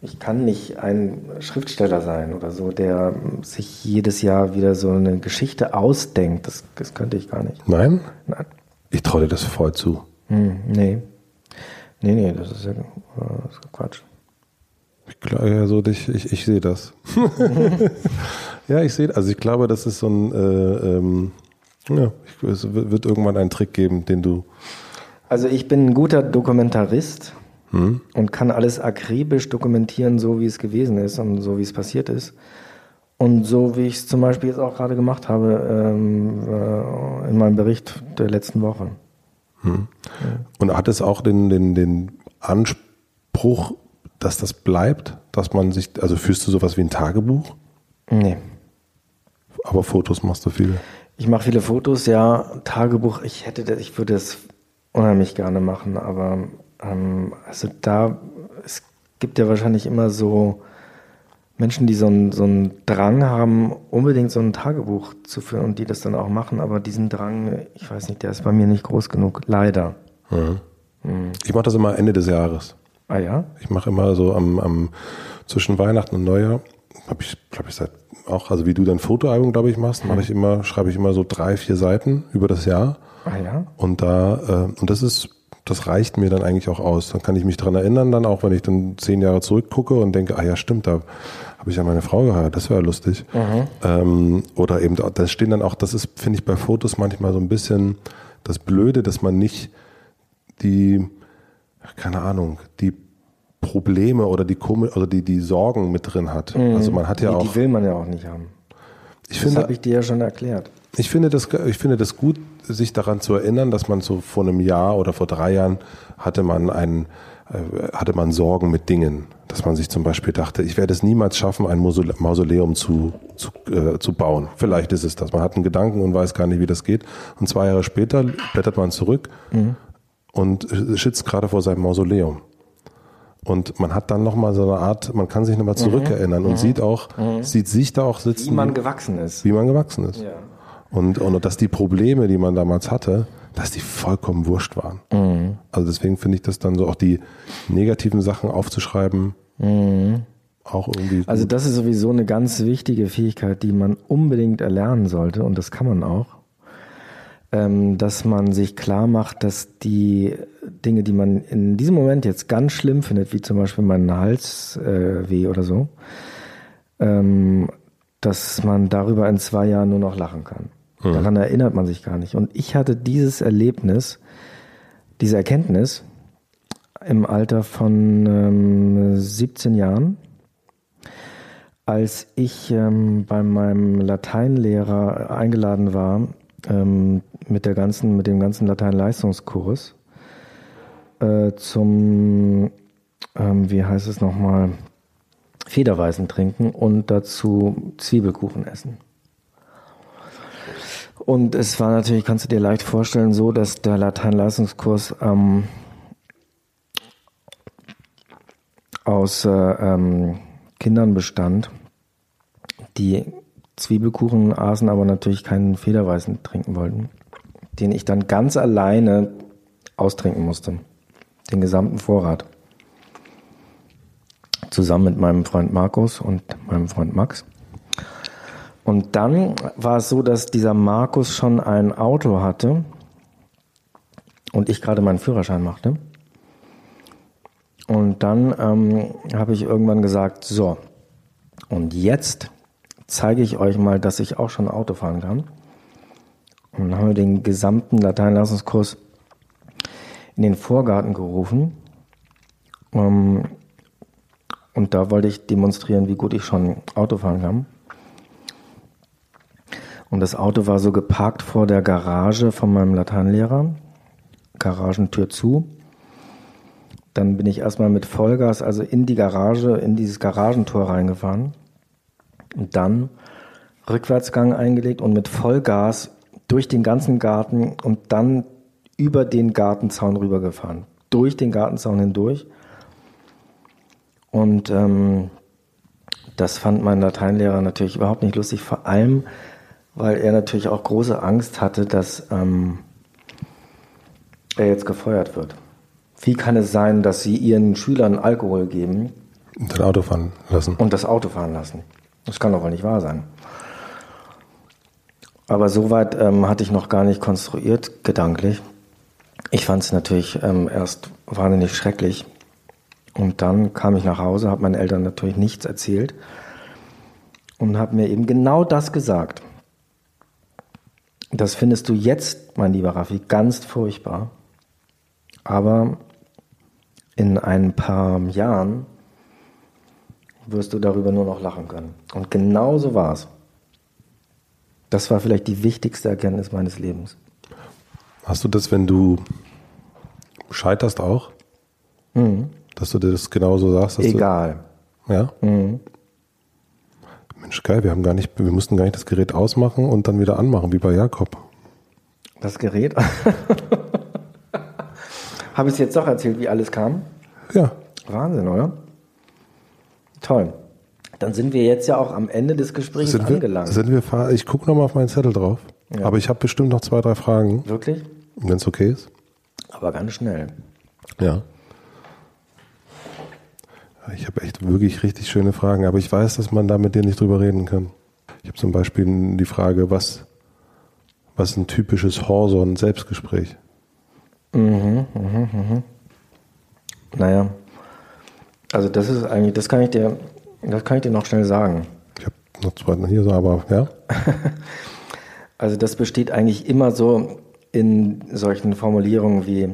Ich kann nicht ein Schriftsteller sein oder so, der sich jedes Jahr wieder so eine Geschichte ausdenkt. Das, das könnte ich gar nicht. Nein? Nein. Ich traue dir das voll zu. Hm, nee. Nee, nee, das ist ja das ist Quatsch. Ich glaube, ja, so, ich, ich, ich sehe das. ja, ich sehe, also ich glaube, das ist so ein, äh, ähm, ja, es wird irgendwann einen Trick geben, den du, Also ich bin ein guter Dokumentarist und kann alles akribisch dokumentieren, so wie es gewesen ist und so wie es passiert ist. Und so wie ich es zum Beispiel jetzt auch gerade gemacht habe ähm, äh, in meinem Bericht der letzten Woche. und hat es auch den, den, den Anspruch, dass das bleibt, dass man sich, also führst du sowas wie ein Tagebuch, Nee. aber Fotos machst du viele. Ich mache viele Fotos, ja. Tagebuch, ich hätte das, ich würde es unheimlich gerne machen, aber ähm, also da, es gibt ja wahrscheinlich immer so Menschen, die so einen, so einen Drang haben, unbedingt so ein Tagebuch zu führen und die das dann auch machen, aber diesen Drang, ich weiß nicht, der ist bei mir nicht groß genug, leider. Mhm. Mhm. Ich mache das immer Ende des Jahres. Ah ja? Ich mache immer so am, am zwischen Weihnachten und Neujahr, habe ich, glaube ich, seit auch, also wie du dein Fotoalbum, glaube ich, machst, mache ich immer, schreibe ich immer so drei, vier Seiten über das Jahr. Ah ja? Und da, äh, und das ist, das reicht mir dann eigentlich auch aus. Dann kann ich mich dran erinnern, dann auch, wenn ich dann zehn Jahre zurückgucke und denke, ah ja, stimmt, da habe ich ja meine Frau geheiratet, das wäre lustig. Mhm. Ähm, oder eben, da stehen dann auch, das ist, finde ich, bei Fotos manchmal so ein bisschen das Blöde, dass man nicht die, keine Ahnung, die Probleme oder die oder die, die Sorgen mit drin hat. Mhm. Also man hat ja die, auch. Die will man ja auch nicht haben. Ich das finde, habe ich dir ja schon erklärt. ich finde das, ich finde das gut, sich daran zu erinnern, dass man so vor einem Jahr oder vor drei Jahren hatte man einen, äh, hatte man Sorgen mit Dingen. Dass man sich zum Beispiel dachte, ich werde es niemals schaffen, ein Mausole- Mausoleum zu, zu, äh, zu bauen. Vielleicht ist es das. Man hat einen Gedanken und weiß gar nicht, wie das geht. Und zwei Jahre später blättert man zurück und schützt gerade vor seinem Mausoleum. Und man hat dann nochmal so eine Art, man kann sich nochmal zurückerinnern und sieht auch, sieht sich da auch sitzen, Wie man gewachsen ist. wie man gewachsen ist. Ja. Und, und dass die Probleme, die man damals hatte, dass die vollkommen wurscht waren. Also deswegen finde ich das dann so auch die negativen Sachen aufzuschreiben, auch irgendwie. Also gut. das ist sowieso eine ganz wichtige Fähigkeit, die man unbedingt erlernen sollte und das kann man auch, dass man sich klar macht, dass die Dinge, die man in diesem Moment jetzt ganz schlimm findet, wie zum Beispiel meinen Halsweh äh, weh oder so, ähm, dass man darüber in zwei Jahren nur noch lachen kann. Daran erinnert man sich gar nicht. Und ich hatte dieses Erlebnis, diese Erkenntnis im Alter von ähm, 17 Jahren, als ich ähm, bei meinem Lateinlehrer eingeladen war ähm, mit der ganzen, mit dem ganzen Lateinleistungskurs. Äh, zum, ähm, wie heißt es nochmal, Federweißen trinken und dazu Zwiebelkuchen essen. Und es war natürlich, kannst du dir leicht vorstellen, so, dass der Lateinleistungskurs ähm, aus äh, ähm, Kindern bestand, die Zwiebelkuchen aßen, aber natürlich keinen Federweißen trinken wollten, den ich dann ganz alleine austrinken musste. Den gesamten Vorrat. Zusammen mit meinem Freund Markus und meinem Freund Max. Und dann war es so, dass dieser Markus schon ein Auto hatte und ich gerade meinen Führerschein machte. Und dann ähm, habe ich irgendwann gesagt, so, und jetzt zeige ich euch mal, dass ich auch schon Auto fahren kann. Und dann haben wir den gesamten Lateinleistungskurs in den Vorgarten gerufen. Ähm, und da wollte ich demonstrieren, wie gut ich schon Auto fahren kann. Und das Auto war so geparkt vor der Garage von meinem Lateinlehrer. Garagentür zu. Dann bin ich erstmal mit Vollgas, also in die Garage, in dieses Garagentor reingefahren. Und dann Rückwärtsgang eingelegt und mit Vollgas durch den ganzen Garten und dann über den Gartenzaun rübergefahren. Durch den Gartenzaun hindurch. Und ähm, das fand mein Lateinlehrer natürlich überhaupt nicht lustig, vor allem, weil er natürlich auch große Angst hatte, dass ähm, er jetzt gefeuert wird. Wie kann es sein, dass sie ihren Schülern Alkohol geben Und dann Auto fahren lassen. und das Auto fahren lassen? Das kann doch wohl nicht wahr sein. Aber soweit ähm, hatte ich noch gar nicht konstruiert, gedanklich. Ich fand es natürlich ähm, erst wahnsinnig schrecklich. Und dann kam ich nach Hause, habe meinen Eltern natürlich nichts erzählt und habe mir eben genau das gesagt. Das findest du jetzt, mein lieber Raffi, ganz furchtbar. Aber in ein paar Jahren wirst du darüber nur noch lachen können. Und genau so war es. Das war vielleicht die wichtigste Erkenntnis meines Lebens. Hast du das, wenn du scheiterst auch? Dass du das genauso sagst? Egal. Du, ja? Mensch, Ist geil, wir haben gar nicht, wir mussten gar nicht das Gerät ausmachen und dann wieder anmachen, wie bei Jakob. Das Gerät? Habe ich es jetzt doch erzählt, wie alles kam? Ja. Wahnsinn, oder? Toll. Dann sind wir jetzt ja auch am Ende des Gesprächs Sind wir, angelangt. sind wir, ich gucke nochmal auf meinen Zettel drauf. Ja. Aber ich habe bestimmt noch zwei, drei Fragen, Wirklich? wenn es okay ist. Aber ganz schnell. Ja. Ich habe echt wirklich richtig schöne Fragen, aber ich weiß, dass man da mit dir nicht drüber reden kann. Ich habe zum Beispiel die Frage, was, was ist ein typisches Horson-Selbstgespräch? Naja. Also das ist eigentlich, das kann ich dir, das kann ich dir noch schnell sagen. Ich habe noch zwei hier, so, aber ja. Also das besteht eigentlich immer so in solchen Formulierungen wie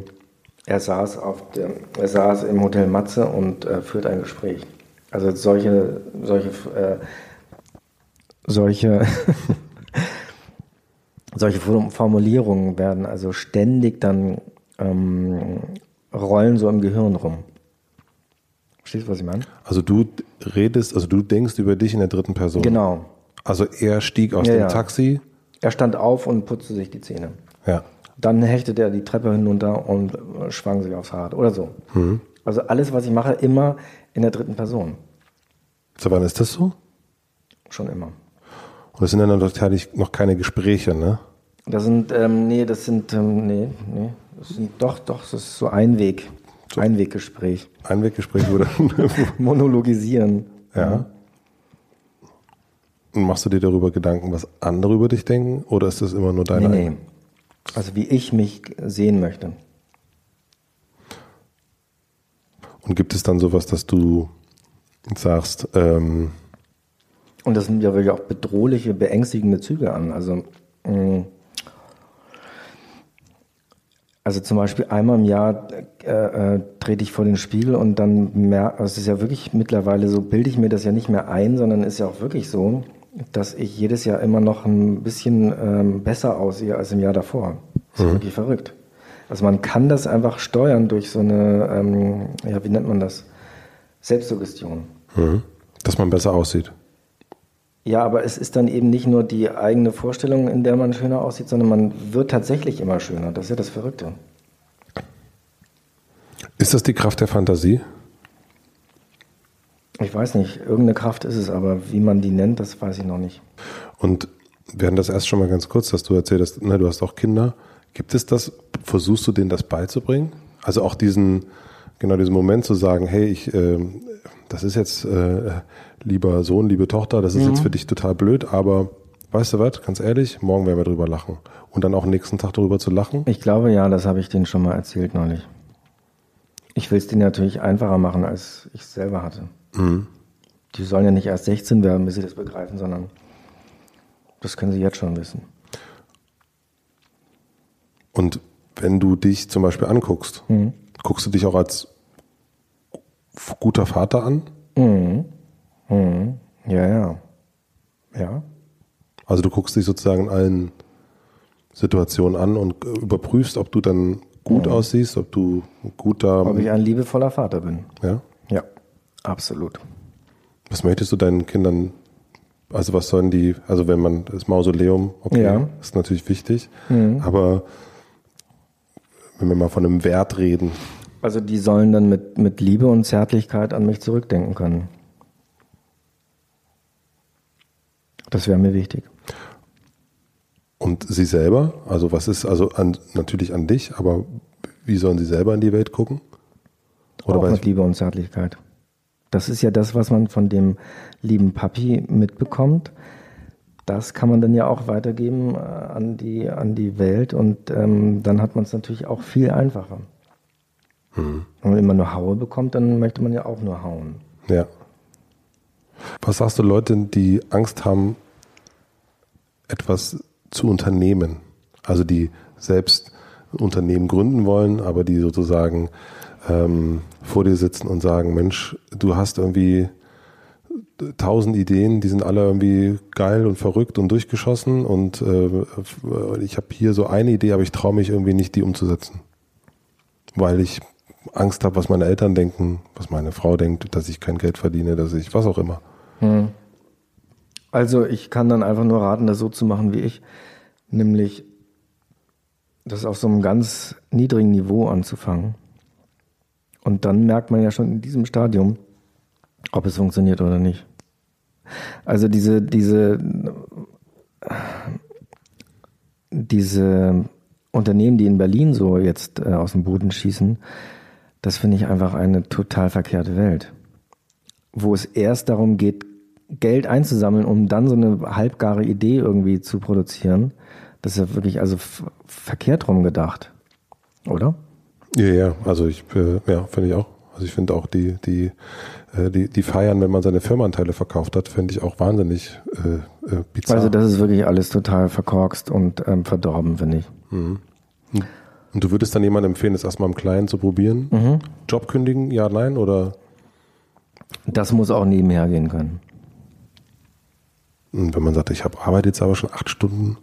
er saß auf der, er saß im Hotel Matze und äh, führt ein Gespräch. Also solche solche äh, solche solche Form- Formulierungen werden also ständig dann ähm, rollen so im Gehirn rum. Verstehst du, was ich meine? Also du redest, also du denkst über dich in der dritten Person. Genau. Also er stieg aus Ja, dem ja. Taxi. Er stand auf und putzte sich die Zähne. Ja. Dann hechtete er die Treppe hinunter und äh, schwang sich aufs Rad oder so. Also alles, was ich mache, immer in der dritten Person. So wann ist das so? Schon immer. Und das sind dann natürlich noch keine Gespräche, ne? Das sind, ähm, nee, das sind, ähm, nee, nee, das sind doch, doch, das ist so Einweg. Einweggespräch. Einweggespräch wurde. Monologisieren. ja. Und machst du dir darüber Gedanken, was andere über dich denken? Oder ist das immer nur deine Nee, eigene- nee. Also wie ich mich sehen möchte. Und gibt es dann sowas, dass du sagst, ähm, Und das sind ja wirklich auch bedrohliche, beängstigende Züge an. Also, mh, also zum Beispiel einmal im Jahr äh, äh, trete ich vor den Spiegel und dann merke, also es ist ja wirklich mittlerweile so, bilde ich mir das ja nicht mehr ein, sondern ist ja auch wirklich so, dass ich jedes Jahr immer noch ein bisschen ähm, besser aussehe als im Jahr davor. Das ist wirklich verrückt. Also man kann das einfach steuern durch so eine, ähm, ja, wie nennt man das? Selbstsuggestion. mhm, dass man besser aussieht? Ja, aber es ist dann eben nicht nur die eigene Vorstellung, in der man schöner aussieht, sondern man wird tatsächlich immer schöner. Das ist ja das Verrückte. Ist das die Kraft der Fantasie? Ich weiß nicht, irgendeine Kraft ist es, aber wie man die nennt, das weiß ich noch nicht. Und wir hatten das erst schon mal ganz kurz, dass du erzählt hast, du hast auch Kinder. Gibt es das, versuchst du denen das beizubringen? Also auch diesen, genau diesen Moment zu sagen, hey, ich, ähm, das ist jetzt, äh, lieber Sohn, liebe Tochter, das ist jetzt für dich total blöd, aber weißt du was, ganz ehrlich, morgen werden wir drüber lachen. Und dann auch nächsten Tag darüber zu lachen? Ich glaube ja, das habe ich denen schon mal erzählt neulich. Ich will es denen natürlich einfacher machen, als ich es selber hatte. Die sollen ja nicht erst 16 werden, bis sie das begreifen, sondern das können sie jetzt schon wissen. Und wenn du dich zum Beispiel anguckst, guckst du dich auch als guter Vater an? Ja, ja. Ja. Also du guckst dich sozusagen in allen Situationen an und äh, überprüfst, ob du dann gut aussiehst, ob du ein guter, Ob ich ein liebevoller Vater bin. ja. Ja, absolut. Was möchtest du deinen Kindern, also was sollen die, also wenn man das Mausoleum, okay, Ja. ist natürlich wichtig, aber wenn wir mal von einem Wert reden, Also die sollen dann mit, mit Liebe und Zärtlichkeit an mich zurückdenken können. Das wäre mir wichtig. und sie selber, also was ist, also an, natürlich an dich, aber wie sollen sie selber in die Welt gucken? Oder auch mit Liebe und Zärtlichkeit. Das ist ja das, was man von dem lieben Papi mitbekommt. Das kann man dann ja auch weitergeben äh, an die, an die Welt und ähm, dann hat man es natürlich auch viel einfacher. Hm. Wenn man immer nur Haue bekommt, dann möchte man ja auch nur hauen. Ja. Was sagst du Leuten, die Angst haben, etwas zu unternehmen? Also die selbst Unternehmen gründen wollen, aber die sozusagen ähm, vor dir sitzen und sagen, Mensch, du hast irgendwie tausend Ideen, die sind alle irgendwie geil und verrückt und durchgeschossen und äh, ich habe hier so eine Idee, aber ich traue mich irgendwie nicht, die umzusetzen. Weil ich Angst habe, was meine Eltern denken, was meine Frau denkt, dass ich kein Geld verdiene, dass ich was auch immer. Also ich kann dann einfach nur raten, das so zu machen wie ich, nämlich das auf so einem ganz niedrigen Niveau anzufangen. Und dann merkt man ja schon in diesem Stadium, ob es funktioniert oder nicht. Also diese, diese, diese Unternehmen, die in Berlin so jetzt äh, aus dem Boden schießen, das finde ich einfach eine total verkehrte Welt. Wo es erst darum geht, Geld einzusammeln, um dann so eine halbgare Idee irgendwie zu produzieren. Das ist ja wirklich also verkehrt rum gedacht, oder? Ja, ja, also ich, äh, ja, finde ich auch. Also ich finde auch die, die, äh, die, die feiern, wenn man seine Firmenanteile verkauft hat, finde ich auch wahnsinnig äh, äh, bizarr. Also das ist wirklich alles total verkorkst und ähm, verdorben, finde ich. Mhm. Und du würdest dann jemandem empfehlen, das erstmal im Kleinen zu probieren? Mhm. Job kündigen, ja, nein, oder? Das muss auch nebenher gehen können. Und wenn man sagt, ich habe arbeite jetzt aber schon acht Stunden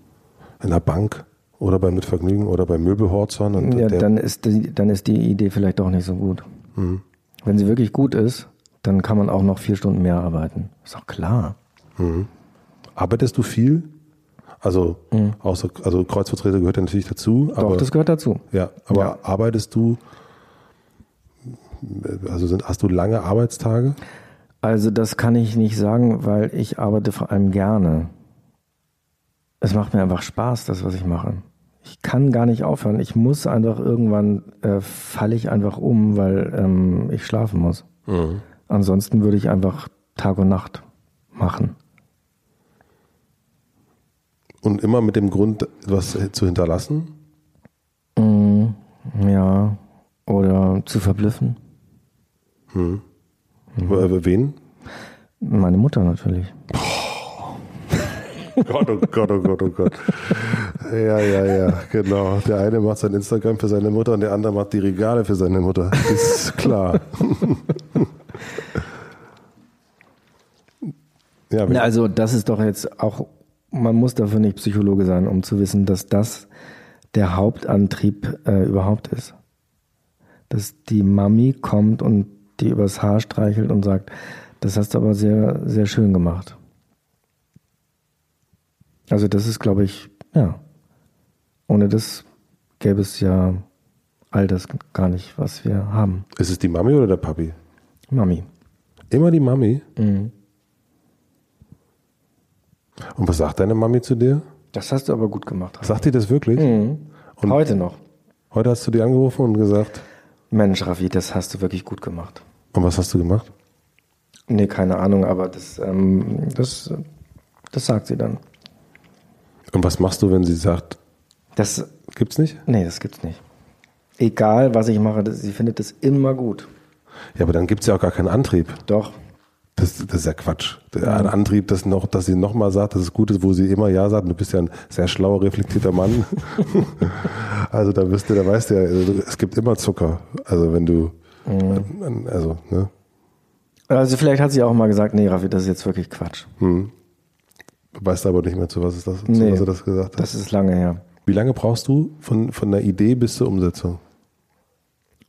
in der Bank oder bei Mitvergnügen oder bei Möbelhorzern. Und ja, dann ist, die, dann ist die Idee vielleicht auch nicht so gut. Mhm. Wenn sie wirklich gut ist, dann kann man auch noch vier Stunden mehr arbeiten. Ist doch klar. Mhm. Arbeitest du viel? Also, mhm. außer, also Kreuzvertreter gehört ja natürlich dazu. Doch, aber, das gehört dazu. Ja, aber ja. arbeitest du, also sind, hast du lange Arbeitstage? Also das kann ich nicht sagen, weil ich arbeite vor allem gerne. Es macht mir einfach Spaß, das, was ich mache. Ich kann gar nicht aufhören. Ich muss einfach irgendwann, äh, falle ich einfach um, weil ähm, ich schlafen muss. Mhm. Ansonsten würde ich einfach Tag und Nacht machen. Und immer mit dem Grund, was zu hinterlassen? Mm, ja, oder zu verblüffen. Hm. Mhm. Wen? Meine Mutter natürlich. Oh Gott, oh Gott, oh Gott, oh Gott. Ja, ja, ja, genau. Der eine macht sein Instagram für seine Mutter und der andere macht die Regale für seine Mutter. Ist klar. ja, also das ist doch jetzt auch man muss dafür nicht Psychologe sein, um zu wissen, dass das der Hauptantrieb äh, überhaupt ist. Dass die Mami kommt und die übers Haar streichelt und sagt, das hast du aber sehr, sehr schön gemacht. Also das ist, glaube ich, ja. Ohne das gäbe es ja all das gar nicht, was wir haben. Ist es die Mami oder der Papi? Mami. Immer die Mami? Mhm. Und was sagt deine Mami zu dir? Das hast du aber gut gemacht. Sagt die das wirklich? Mhm. Und heute noch. Heute hast du die angerufen und gesagt? Mensch, Raffi, das hast du wirklich gut gemacht. Und was hast du gemacht? Nee, keine Ahnung, aber das, ähm, das, das sagt sie dann. Und was machst du, wenn sie sagt, das gibt's nicht? Nee, das gibt's nicht. Egal, was ich mache, sie findet es immer gut. Ja, aber dann gibt's ja auch gar keinen Antrieb. Doch. Das, das ist ja Quatsch. Der ja. Antrieb, dass, noch, dass sie nochmal sagt, dass es gut ist, wo sie immer Ja sagt. Du bist ja ein sehr schlauer, reflektierter Mann. also da bist du, da weißt du ja, also, es gibt immer Zucker. Also wenn du, mhm. also, ne? Also vielleicht hat sie auch mal gesagt, nee, Raffi, das ist jetzt wirklich Quatsch. Hm. Weißt aber nicht mehr, zu was ist das, zu nee, was er das gesagt hat. Das ist lange her. Wie lange brauchst du von, von der Idee bis zur Umsetzung?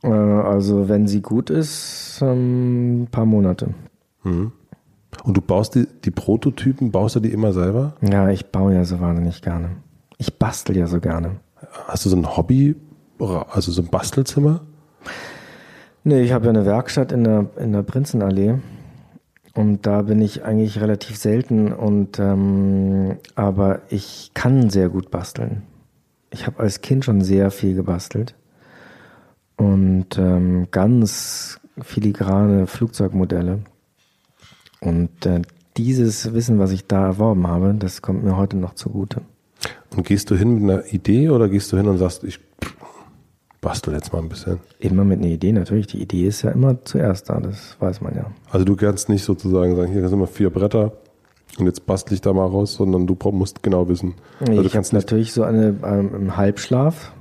Äh, also wenn sie gut ist, ähm, ein paar Monate. Mhm. Und du baust die, die Prototypen, baust du die immer selber? Ja, ich baue ja so wahnsinnig gerne. Ich bastel ja so gerne. Hast du so ein Hobby, also so ein Bastelzimmer? Nee, ich habe ja eine Werkstatt in der, in der Prinzenallee. Und da bin ich eigentlich relativ selten und ähm, aber ich kann sehr gut basteln. Ich habe als Kind schon sehr viel gebastelt und ähm, ganz filigrane Flugzeugmodelle. Und äh, dieses Wissen, was ich da erworben habe, das kommt mir heute noch zugute. Und gehst du hin mit einer Idee oder gehst du hin und sagst, ich bastel jetzt mal ein bisschen? Immer mit einer Idee, natürlich. Die Idee ist ja immer zuerst da, das weiß man ja. Also du kannst nicht sozusagen sagen, hier sind mal vier Bretter und jetzt bastel ich da mal raus, sondern du musst genau wissen. Also ich habe natürlich so eine ähm, im Halbschlaf,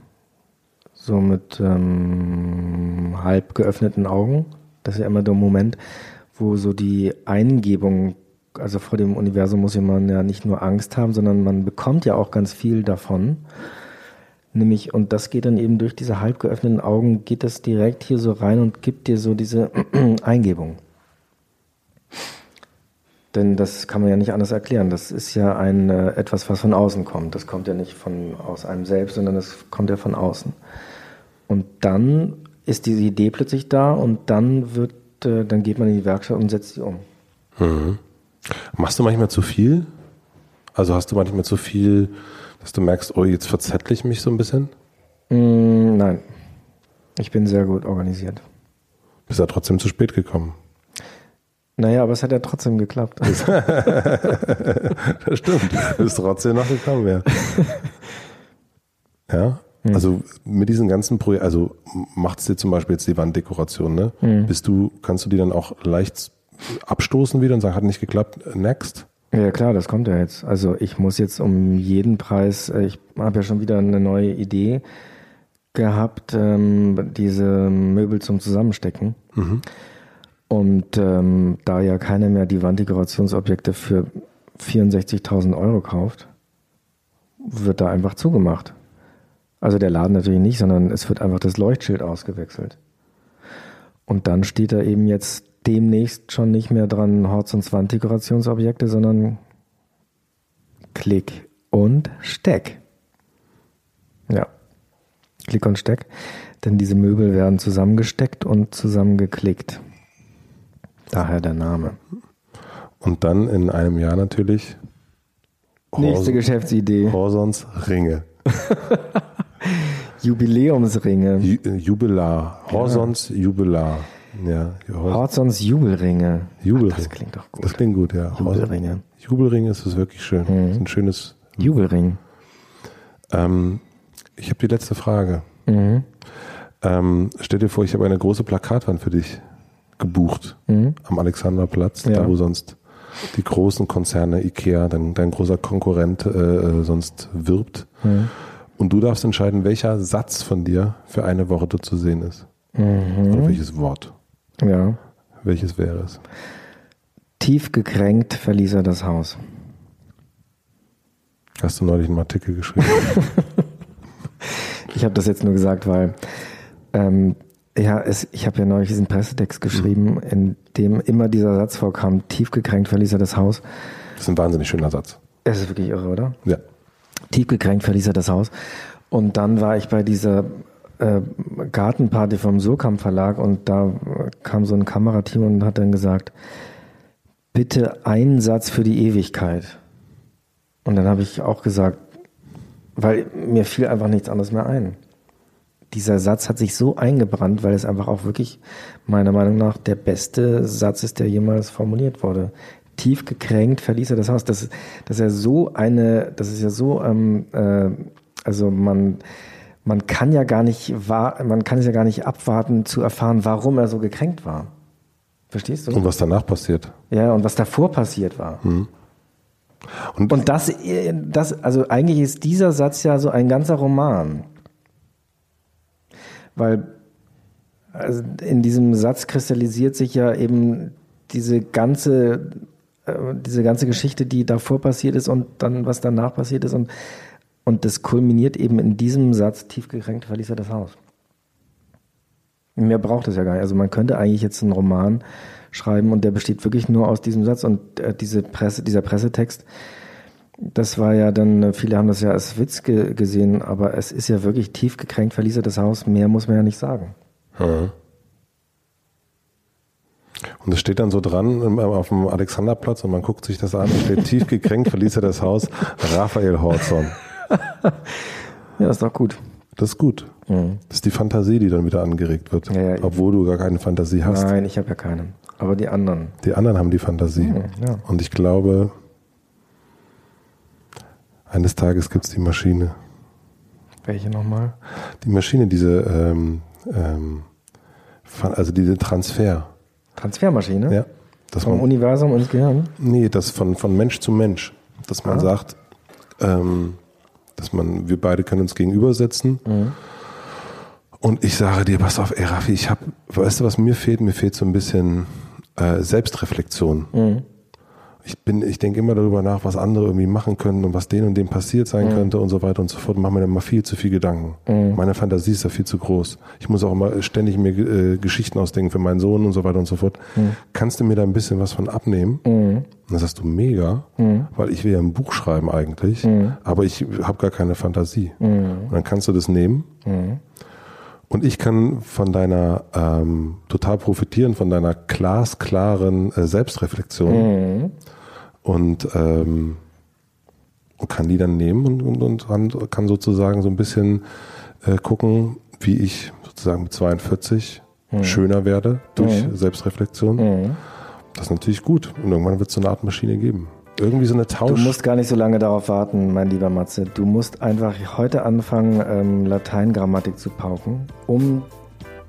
so mit ähm, halb geöffneten Augen. Das ist ja immer der Moment, wo so die Eingebung, also vor dem Universum muss man ja nicht nur Angst haben, sondern man bekommt ja auch ganz viel davon. Nämlich, und das geht dann eben durch diese halb geöffneten Augen, geht das direkt hier so rein und gibt dir so diese Eingebung. Denn das kann man ja nicht anders erklären. Das ist ja ein äh, etwas, was von außen kommt. Das kommt ja nicht von aus einem selbst, sondern das kommt ja von außen. Und dann ist diese Idee plötzlich da und dann wird, äh, dann geht man in die Werkstatt und setzt sie um. Mhm. Machst du manchmal zu viel? Also hast du manchmal zu viel, dass du merkst, oh, jetzt verzettle ich mich so ein bisschen? Mm, nein. Ich bin sehr gut organisiert. Bist ja trotzdem zu spät gekommen. Naja, aber es hat ja trotzdem geklappt. das stimmt. Du bist trotzdem noch gekommen, ja. Ja, Hm. also mit diesen ganzen Projekten, also macht es dir zum Beispiel jetzt die Wanddekoration, ne? Hm. Bist du, kannst du die dann auch leicht abstoßen wieder und sagen, hat nicht geklappt, next? Ja klar, das kommt ja jetzt. Also ich muss jetzt um jeden Preis, äh, ich habe ja schon wieder eine neue Idee gehabt, ähm, diese Möbel zum Zusammenstecken. Mhm. Und ähm, da ja keiner mehr die Wanddekorationsobjekte für 64.000 Euro kauft, wird da einfach zugemacht. Also der Laden natürlich nicht, sondern es wird einfach das Leuchtschild ausgewechselt. Und dann steht da eben jetzt demnächst schon nicht mehr dran Horz- und Wanddekorationsobjekte, sondern Klick und Steck. Ja, Klick und Steck. Denn diese Möbel werden zusammengesteckt und zusammengeklickt. Daher der Name. Und dann in einem Jahr natürlich Nächste Geschäftsidee. Horsons Ringe. Jubiläumsringe. Ju äh, Jubilar. Horsons Jubilar. Ja, Hors Horzons Jubelringe. Jubelring. Das klingt doch gut. Das klingt gut, ja. Jubelringe. Jubelring ist es wirklich schön. Mhm. Ist ein schönes. Jubelring. Ähm, ich habe die letzte Frage. Mhm. Ähm, stell dir vor, ich habe eine große Plakatwand für dich gebucht Mhm. am Alexanderplatz, Ja. da wo sonst die großen Konzerne, Ikea, dein, dein großer Konkurrent äh, äh, sonst wirbt. Mhm. Und du darfst entscheiden, welcher Satz von dir für eine Woche dort zu sehen ist. Mhm. Oder welches Wort. Ja. Welches wäre es? Tief gekränkt verließ er das Haus. Hast du neulich einen Artikel geschrieben? Ich habe das jetzt nur gesagt, weil ähm, ja, es, ich habe ja neulich diesen Pressetext geschrieben, in dem immer dieser Satz vorkam, tief gekränkt verließ er das Haus. Das ist ein wahnsinnig schöner Satz. Es ist wirklich irre, oder? Ja. Tief gekränkt verließ er das Haus. Und dann war ich bei dieser äh, Gartenparty vom Surkamp Verlag und da kam so ein Kamerateam und hat dann gesagt, bitte einen Satz für die Ewigkeit. Und dann habe ich auch gesagt, weil mir fiel einfach nichts anderes mehr ein. Dieser Satz hat sich so eingebrannt, weil es einfach auch wirklich meiner Meinung nach der beste Satz ist, der jemals formuliert wurde. Tief gekränkt verließ er das Haus. Das, das ist ja so eine, das ist ja so, ähm, äh, also man, man kann ja gar nicht, man kann es ja gar nicht abwarten zu erfahren, warum er so gekränkt war. Verstehst du? Und was danach passiert? Ja, und was davor passiert war. Und, Und das, das, also eigentlich ist dieser Satz ja so ein ganzer Roman. Weil also in diesem Satz kristallisiert sich ja eben diese ganze, diese ganze Geschichte, die davor passiert ist und dann, was danach passiert ist. Und, und das kulminiert eben in diesem Satz, tief gekränkt verließ er das Haus. Mehr braucht es ja gar nicht. Also man könnte eigentlich jetzt einen Roman schreiben und der besteht wirklich nur aus diesem Satz und äh, diese Presse, dieser Pressetext, das war ja dann, äh, viele haben das ja als Witz ge gesehen, aber es ist ja wirklich tief gekränkt, verließ er das Haus. Mehr muss man ja nicht sagen. Mhm. Und es steht dann so dran ähm, auf dem Alexanderplatz und man guckt sich das an, es steht tief gekränkt, verließ er das Haus, Raphael Horzon. Ja, ist doch gut. Das ist gut. Das ist die Fantasie, die dann wieder angeregt wird, Ja, ja, obwohl du gar keine Fantasie hast. Nein, ich habe ja keine. Aber die anderen. Die anderen haben die Fantasie. ja. Und ich glaube, eines Tages gibt es die Maschine. Welche nochmal? Die Maschine, diese, ähm, ähm, also diese Transfer. Transfermaschine? Ja. Dass Vom man, Universum ins Gehirn? Nee, das von, von Mensch zu Mensch. Dass man Ah. sagt, ähm, dass man, wir beide können uns gegenübersetzen. Mhm. Und ich sage dir, pass auf, ey Raffi, ich habe, weißt du, was mir fehlt? Mir fehlt so ein bisschen äh, Selbstreflexion. Mhm. Ich bin, ich denke immer darüber nach, was andere irgendwie machen können und was denen und dem passiert Mhm. sein könnte und so weiter und so fort. Und mache mir dann mal viel zu viel Gedanken. Meine Fantasie ist da viel zu groß. Ich muss auch immer ständig mir äh, Geschichten ausdenken für meinen Sohn und so weiter und so fort. Mhm. Kannst du mir da ein bisschen was von abnehmen? Und dann sagst du mega, Mhm. weil ich will ja ein Buch schreiben eigentlich, aber ich habe gar keine Fantasie. Und dann kannst du das nehmen Mhm. und ich kann von deiner ähm, total profitieren, von deiner glasklaren äh, Selbstreflexion Mhm. Und, ähm, kann die dann nehmen und, und, und kann, sozusagen so ein bisschen äh, gucken, wie ich sozusagen mit 42 schöner werde durch Selbstreflexion. Mhm. Das ist natürlich gut. Und irgendwann wird es so eine Art Maschine geben. Irgendwie so eine Du Tausch. musst gar nicht so lange darauf warten, mein lieber Matze. Du musst einfach heute anfangen, ähm, Lateingrammatik zu pauken, um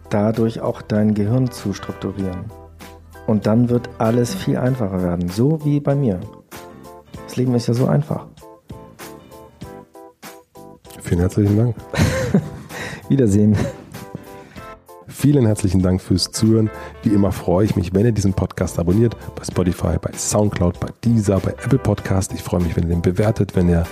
dadurch auch dein Gehirn zu strukturieren. Und dann wird alles viel einfacher werden, so wie bei mir. Das Leben ist ja so einfach. Vielen herzlichen Dank. Wiedersehen. Vielen herzlichen Dank fürs Zuhören. Wie immer freue ich mich, wenn ihr diesen Podcast abonniert. Bei Spotify, bei Soundcloud, bei Deezer, bei Apple Podcast. Ich freue mich, wenn ihr den bewertet, wenn ihr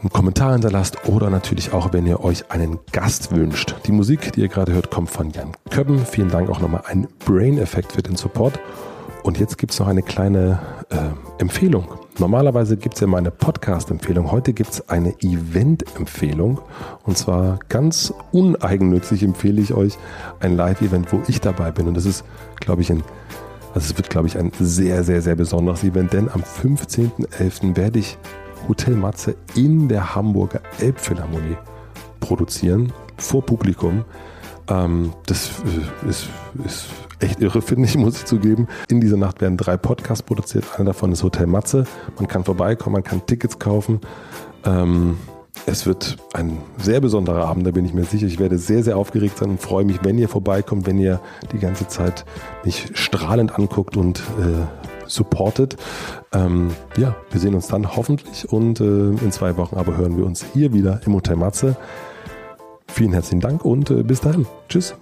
einen Kommentar hinterlasst oder natürlich auch, wenn ihr euch einen Gast wünscht. Die Musik, die ihr gerade hört, kommt von Jan Köppen. Vielen Dank auch nochmal an Brain-Effekt für den Support. Und jetzt gibt es noch eine kleine äh, Empfehlung. Normalerweise gibt es ja meine Podcast-Empfehlung. Heute gibt es eine Event-Empfehlung. Und zwar ganz uneigennützig empfehle ich euch ein Live-Event, wo ich dabei bin. Und das ist, glaube ich, ein also es wird, glaube ich, ein sehr, sehr, sehr besonderes Event, denn am 15.11. werde ich Hotel Matze in der Hamburger Elbphilharmonie produzieren, vor Publikum. Ähm, das äh, ist, ist echt irre, finde ich, muss ich zugeben. In dieser Nacht werden drei Podcasts produziert. Einer davon ist Hotel Matze. Man kann vorbeikommen, man kann Tickets kaufen. Ähm, es wird ein sehr besonderer Abend, da bin ich mir sicher. Ich werde sehr, sehr aufgeregt sein und freue mich, wenn ihr vorbeikommt, wenn ihr die ganze Zeit mich strahlend anguckt und äh, supportet. Ähm, ja, wir sehen uns dann hoffentlich und äh, in zwei Wochen aber hören wir uns hier wieder im Hotel Matze. Vielen herzlichen Dank und äh, bis dahin. Tschüss.